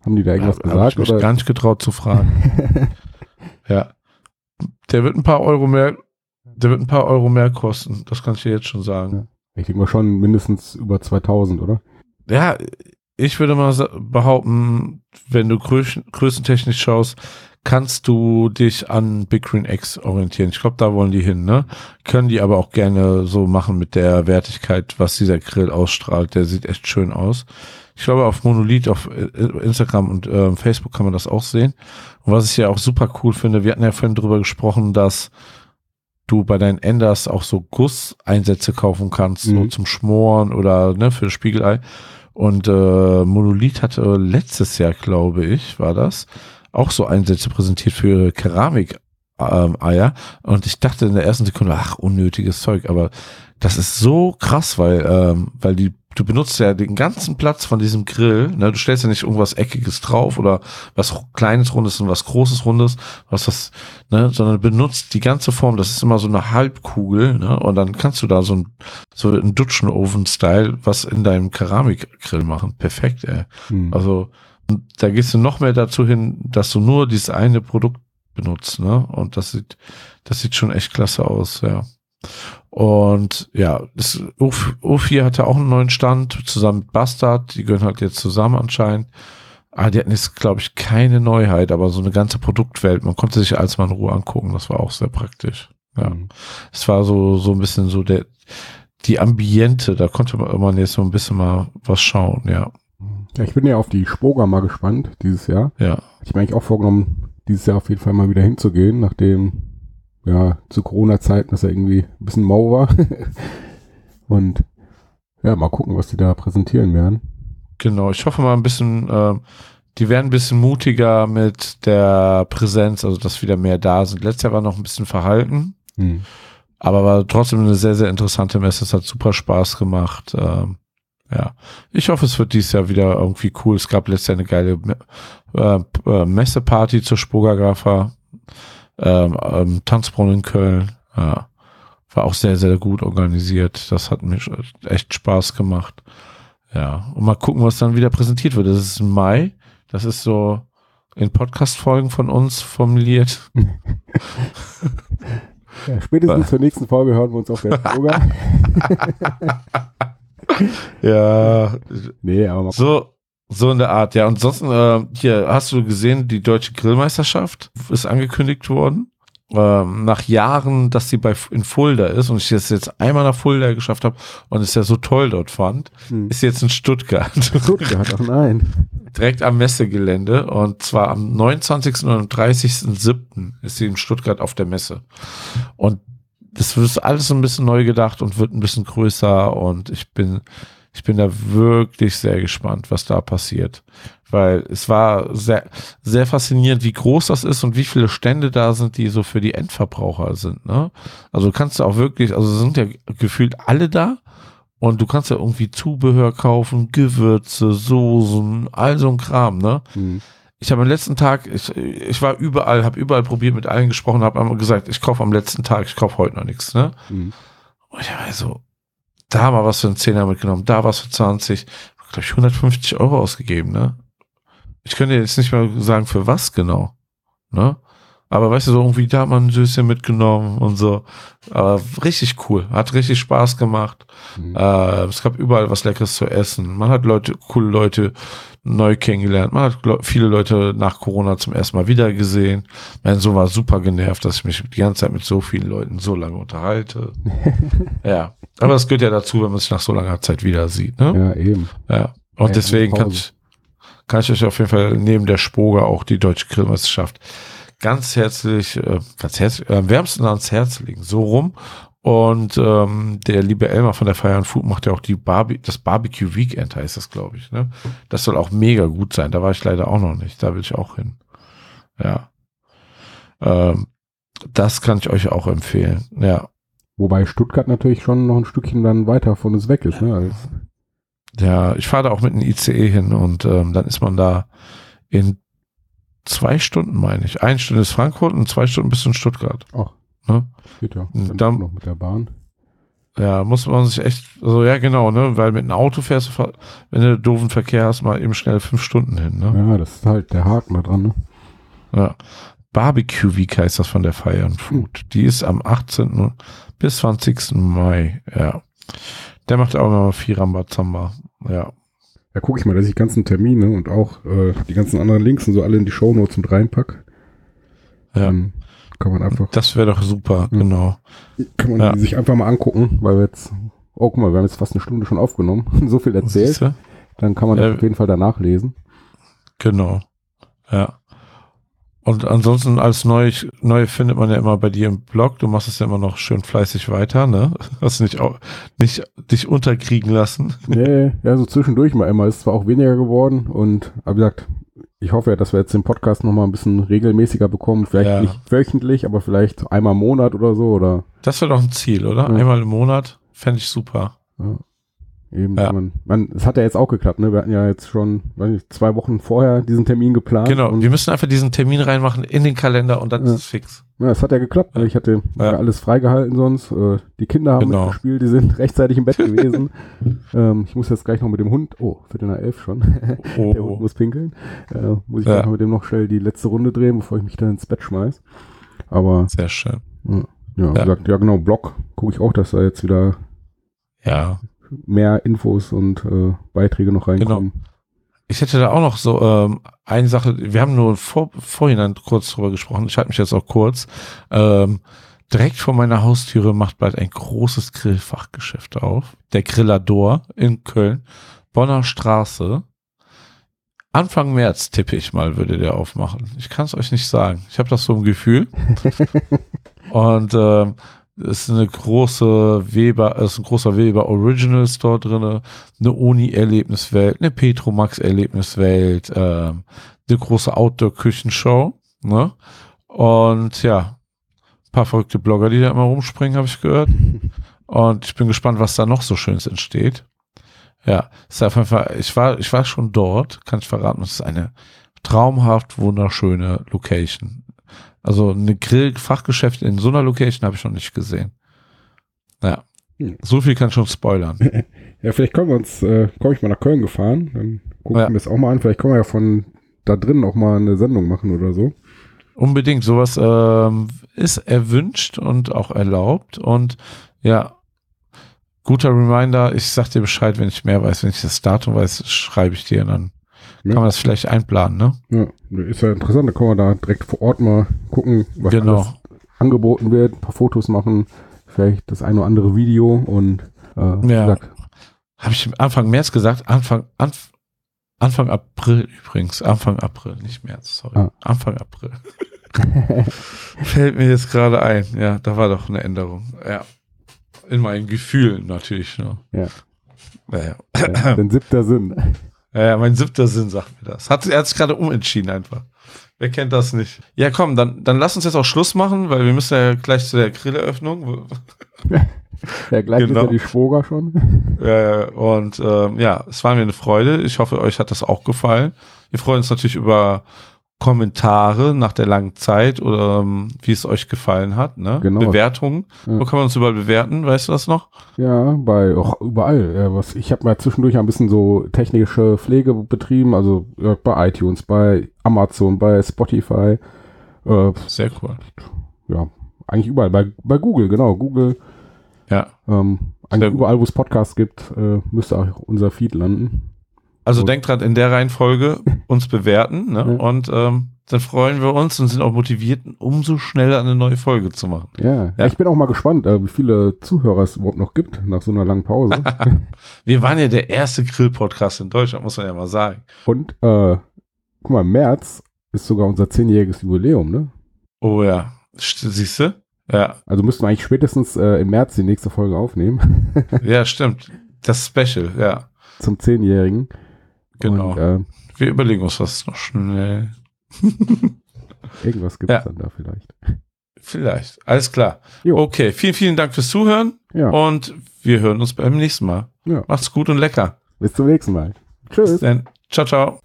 Haben die da irgendwas ja, gesagt? Hab ich mich oder? gar nicht getraut zu fragen. ja. Der wird ein paar Euro mehr, der wird ein paar Euro mehr kosten. Das kann ich dir jetzt schon sagen. Ja. Ich denke mal schon mindestens über 2000, oder? Ja, ich würde mal behaupten, wenn du größentechnisch schaust, kannst du dich an Big Green X orientieren. Ich glaube, da wollen die hin, ne? Können die aber auch gerne so machen mit der Wertigkeit, was dieser Grill ausstrahlt. Der sieht echt schön aus. Ich glaube, auf Monolith, auf äh, Instagram und äh, Facebook kann man das auch sehen. Und was ich ja auch super cool finde, wir hatten ja vorhin drüber gesprochen, dass du bei deinen Enders auch so Gusseinsätze kaufen kannst, mhm. so zum Schmoren oder ne, für das Spiegelei. Und äh, Monolith hatte letztes Jahr, glaube ich, war das, auch so Einsätze präsentiert für Keramik. Ähm, Eier und ich dachte in der ersten Sekunde, ach, unnötiges Zeug, aber das ist so krass, weil, ähm, weil die, du benutzt ja den ganzen Platz von diesem Grill, ne? du stellst ja nicht irgendwas Eckiges drauf oder was Kleines Rundes und was Großes Rundes, was das, ne, sondern benutzt die ganze Form, das ist immer so eine Halbkugel, ne, und dann kannst du da so ein, so ein Dutschen-Oven-Style was in deinem Keramikgrill machen. Perfekt, ey. Hm. Also, da gehst du noch mehr dazu hin, dass du nur dieses eine Produkt benutzt, ne? Und das sieht, das sieht schon echt klasse aus, ja. Und ja, das O4 hatte auch einen neuen Stand zusammen mit Bastard. Die gehören halt jetzt zusammen anscheinend. Ah, die hatten jetzt, glaube ich, keine Neuheit, aber so eine ganze Produktwelt. Man konnte sich alles mal in Ruhe angucken. Das war auch sehr praktisch. Ja. Mhm. Es war so, so ein bisschen so der, die Ambiente. Da konnte man jetzt so ein bisschen mal was schauen, ja. Ja, ich bin ja auf die Spoga mal gespannt dieses Jahr. Ja. Ich mir eigentlich auch vorgenommen, dieses Jahr auf jeden Fall mal wieder hinzugehen, nachdem ja zu Corona-Zeiten das ja irgendwie ein bisschen mau war. Und ja, mal gucken, was die da präsentieren werden. Genau, ich hoffe mal ein bisschen, äh, die werden ein bisschen mutiger mit der Präsenz, also dass wieder mehr da sind. Letztes Jahr war noch ein bisschen verhalten, hm. aber war trotzdem eine sehr, sehr interessante Messe. Es hat super Spaß gemacht. Ähm, ja, ich hoffe, es wird dieses Jahr wieder irgendwie cool. Es gab letztes Jahr eine geile äh, äh, Messeparty zur Spogagrafa, ähm, ähm, Tanzbrunnen in Köln. Ja, war auch sehr, sehr gut organisiert. Das hat mir echt Spaß gemacht. Ja, und mal gucken, was dann wieder präsentiert wird. Das ist im Mai. Das ist so in Podcast-Folgen von uns formuliert. Ja, spätestens zur nächsten Folge hören wir uns auf der Yoga. ja. Nee, aber so, so in der Art, ja. Und sonst, äh, hier, hast du gesehen, die deutsche Grillmeisterschaft ist angekündigt worden ähm, nach Jahren, dass sie bei in Fulda ist und ich das jetzt einmal nach Fulda geschafft habe und es ja so toll dort fand, hm. ist jetzt in Stuttgart. Stuttgart, ach nein. Direkt am Messegelände und zwar am 29. und 30.07. ist sie in Stuttgart auf der Messe. Und das wird alles ein bisschen neu gedacht und wird ein bisschen größer und ich bin ich bin da wirklich sehr gespannt, was da passiert. Weil es war sehr, sehr faszinierend, wie groß das ist und wie viele Stände da sind, die so für die Endverbraucher sind. Ne? Also kannst du auch wirklich, also sind ja gefühlt alle da und du kannst ja irgendwie Zubehör kaufen, Gewürze, Soßen, all so ein Kram. Ne? Mhm. Ich habe am letzten Tag, ich, ich war überall, habe überall probiert, mit allen gesprochen, habe einmal gesagt, ich kaufe am letzten Tag, ich kaufe heute noch nichts. Ne? Mhm. Und ich war so, da mal was für einen Zehner mitgenommen, da was für 20, glaube ich 150 Euro ausgegeben, ne? Ich könnte jetzt nicht mal sagen, für was genau, ne? Aber weißt du, so irgendwie da hat man ein Süßchen mitgenommen und so. Aber richtig cool. Hat richtig Spaß gemacht. Mhm. Äh, es gab überall was Leckeres zu essen. Man hat Leute, coole Leute neu kennengelernt. Man hat viele Leute nach Corona zum ersten Mal wieder gesehen. Mein Sohn war super genervt, dass ich mich die ganze Zeit mit so vielen Leuten so lange unterhalte. ja. Aber es gehört ja dazu, wenn man sich nach so langer Zeit wieder sieht. Ne? Ja, eben. Ja. Und ja, deswegen kann ich, kann ich euch auf jeden Fall neben der Spoga auch die deutsche Grillmeisterschaft ganz herzlich, äh, ganz herzlich, äh, wärmsten ans Herz legen. So rum. Und ähm, der liebe Elmar von der Fire and Food macht ja auch die Barbie, das Barbecue Weekend heißt das, glaube ich. Ne? Das soll auch mega gut sein. Da war ich leider auch noch nicht. Da will ich auch hin. Ja. Ähm, das kann ich euch auch empfehlen. Ja. Wobei Stuttgart natürlich schon noch ein Stückchen dann weiter von uns weg ist. Ne? Als ja, ich fahre da auch mit einem ICE hin und ähm, dann ist man da in zwei Stunden, meine ich. Eine Stunde ist Frankfurt und zwei Stunden bis in Stuttgart. Ach. Ne? Geht ja. Dann, dann noch mit der Bahn. Ja, muss man sich echt, also ja genau, ne, weil mit einem Auto fährst du, wenn du doofen Verkehr hast, mal eben schnell fünf Stunden hin, ne? Ja, das ist halt der Haken da dran, ne? Ja. Barbecue Week heißt das von der Fire and Food. Hm. Die ist am 18. bis 20. Mai, ja. Der macht auch noch viel Rambazamba, ja. Da gucke ich mal, dass ich ganzen Termine und auch äh, die ganzen anderen Links und so alle in die Shownotes mit reinpack. Ja. Ähm, kann man einfach. Das wäre doch super, ja. genau. Kann man ja. sich einfach mal angucken, weil wir jetzt, oh guck mal, wir haben jetzt fast eine Stunde schon aufgenommen, so viel erzählt. Dann kann man das auf jeden Fall danach lesen. Genau. Ja. Und ansonsten als neu, neu findet man ja immer bei dir im Blog. Du machst es ja immer noch schön fleißig weiter, ne? Hast nicht auch nicht dich unterkriegen lassen. Nee, ja, so zwischendurch mal immer. Ist zwar auch weniger geworden und wie gesagt, ich hoffe ja, dass wir jetzt den Podcast nochmal ein bisschen regelmäßiger bekommen. Vielleicht ja. nicht wöchentlich, aber vielleicht einmal im Monat oder so, oder? Das wäre doch ein Ziel, oder? Ja. Einmal im Monat fände ich super. Ja. Eben, ja. man, man, es hat ja jetzt auch geklappt, ne? Wir hatten ja jetzt schon, weiß nicht, zwei Wochen vorher diesen Termin geplant. Genau, wir müssen einfach diesen Termin reinmachen in den Kalender und dann ja. ist es fix. Ja, es hat ja geklappt. Ja. Ich hatte ja. alles freigehalten sonst. Äh, die Kinder haben genau. mitgespielt, die sind rechtzeitig im Bett gewesen. ähm, ich muss jetzt gleich noch mit dem Hund, oh, Viertel nach elf schon. Oh. Der Hund muss pinkeln. Äh, muss ich ja. mit dem noch schnell die letzte Runde drehen, bevor ich mich dann ins Bett schmeiß. Aber. Sehr schön. Ja, ja, Gesagt, ja genau, Blog gucke ich auch, dass da jetzt wieder ja mehr Infos und äh, Beiträge noch reinkommen. Genau. Ich hätte da auch noch so ähm, eine Sache, wir haben nur vor, vorhin kurz drüber gesprochen, ich halte mich jetzt auch kurz. Ähm, direkt vor meiner Haustüre macht bald ein großes Grillfachgeschäft auf. Der Grillador in Köln, Bonner Straße. Anfang März tippe ich mal, würde der aufmachen. Ich kann es euch nicht sagen. Ich habe das so im Gefühl. und ähm, ist eine große Weber, ist ein großer Weber Original Store drinne, eine Uni Erlebniswelt, eine Petromax Erlebniswelt, ähm, eine große Outdoor Küchenshow, ne? Und ja, paar verrückte Blogger, die da immer rumspringen, habe ich gehört. Und ich bin gespannt, was da noch so Schönes entsteht. Ja, ist auf jeden Fall, ich war, ich war schon dort, kann ich verraten, es ist eine traumhaft wunderschöne Location. Also eine Grill-Fachgeschäft in so einer Location habe ich noch nicht gesehen. Ja. Hm. So viel kann schon spoilern. ja, vielleicht kommen wir uns, äh, komme ich mal nach Köln gefahren, dann gucken ja. wir das auch mal an. Vielleicht können wir ja von da drinnen auch mal eine Sendung machen oder so. Unbedingt. Sowas ähm, ist erwünscht und auch erlaubt. Und ja, guter Reminder. Ich sag dir Bescheid, wenn ich mehr weiß. Wenn ich das Datum weiß, schreibe ich dir. Dann ja. kann man das vielleicht einplanen, ne? Ja, ist ja interessant. Da kann man da direkt vor Ort mal gucken, was genau. angeboten wird, ein paar Fotos machen, vielleicht das eine oder andere Video und äh, ja. Habe ich Anfang März gesagt? Anfang, Anf Anfang April übrigens. Anfang April, nicht März, sorry. Ah. Anfang April. Fällt mir jetzt gerade ein. Ja, da war doch eine Änderung. Ja. In meinen Gefühlen natürlich. Ne? Ja. Naja. Ja, dein siebter Sinn. Ja, mein siebter Sinn sagt mir das. Hat, er hat sich gerade umentschieden einfach. Wer kennt das nicht? Ja, komm, dann, dann lass uns jetzt auch Schluss machen, weil wir müssen ja gleich zu der Grilleröffnung. ja, gleich genau. ist ja die Schwoger schon. Ja, und ähm, ja, es war mir eine Freude. Ich hoffe, euch hat das auch gefallen. Wir freuen uns natürlich über Kommentare nach der langen Zeit oder ähm, wie es euch gefallen hat. Ne? Genau. Bewertungen. Ja. Wo kann man uns überall bewerten? Weißt du das noch? Ja, bei auch überall. Ja, was, ich habe mal zwischendurch ein bisschen so technische Pflege betrieben, also ja, bei iTunes, bei Amazon, bei Spotify. Äh, Sehr cool. Ja, eigentlich überall. Bei, bei Google, genau. Google. Ja. Ähm, eigentlich überall, wo es Podcasts gibt, äh, müsste auch unser Feed landen. Also denkt dran, in der Reihenfolge uns bewerten ne? Ja. und ähm, dann freuen wir uns und sind auch motiviert, umso schneller eine neue Folge zu machen. Ja, ja. ich bin auch mal gespannt, äh, wie viele Zuhörer es überhaupt noch gibt nach so einer langen Pause. wir waren ja der erste Grill-Podcast in Deutschland, muss man ja mal sagen. Und äh, guck mal, März ist sogar unser zehnjähriges Jubiläum, ne? Oh ja, siehst du? Ja. Also müssten wir eigentlich spätestens äh, im März die nächste Folge aufnehmen. ja, stimmt. Das Special, ja. Zum zehnjährigen. Genau. Und, äh, Wir überlegen uns was noch schnell. Irgendwas gibt es ja. dann da vielleicht. Vielleicht. Alles klar. Jo. Okay, vielen, vielen Dank fürs Zuhören. Ja. Und wir hören uns beim nächsten Mal. Ja. Macht's gut und lecker. Bis zum nächsten Mal. Tschüss. Ciao, ciao.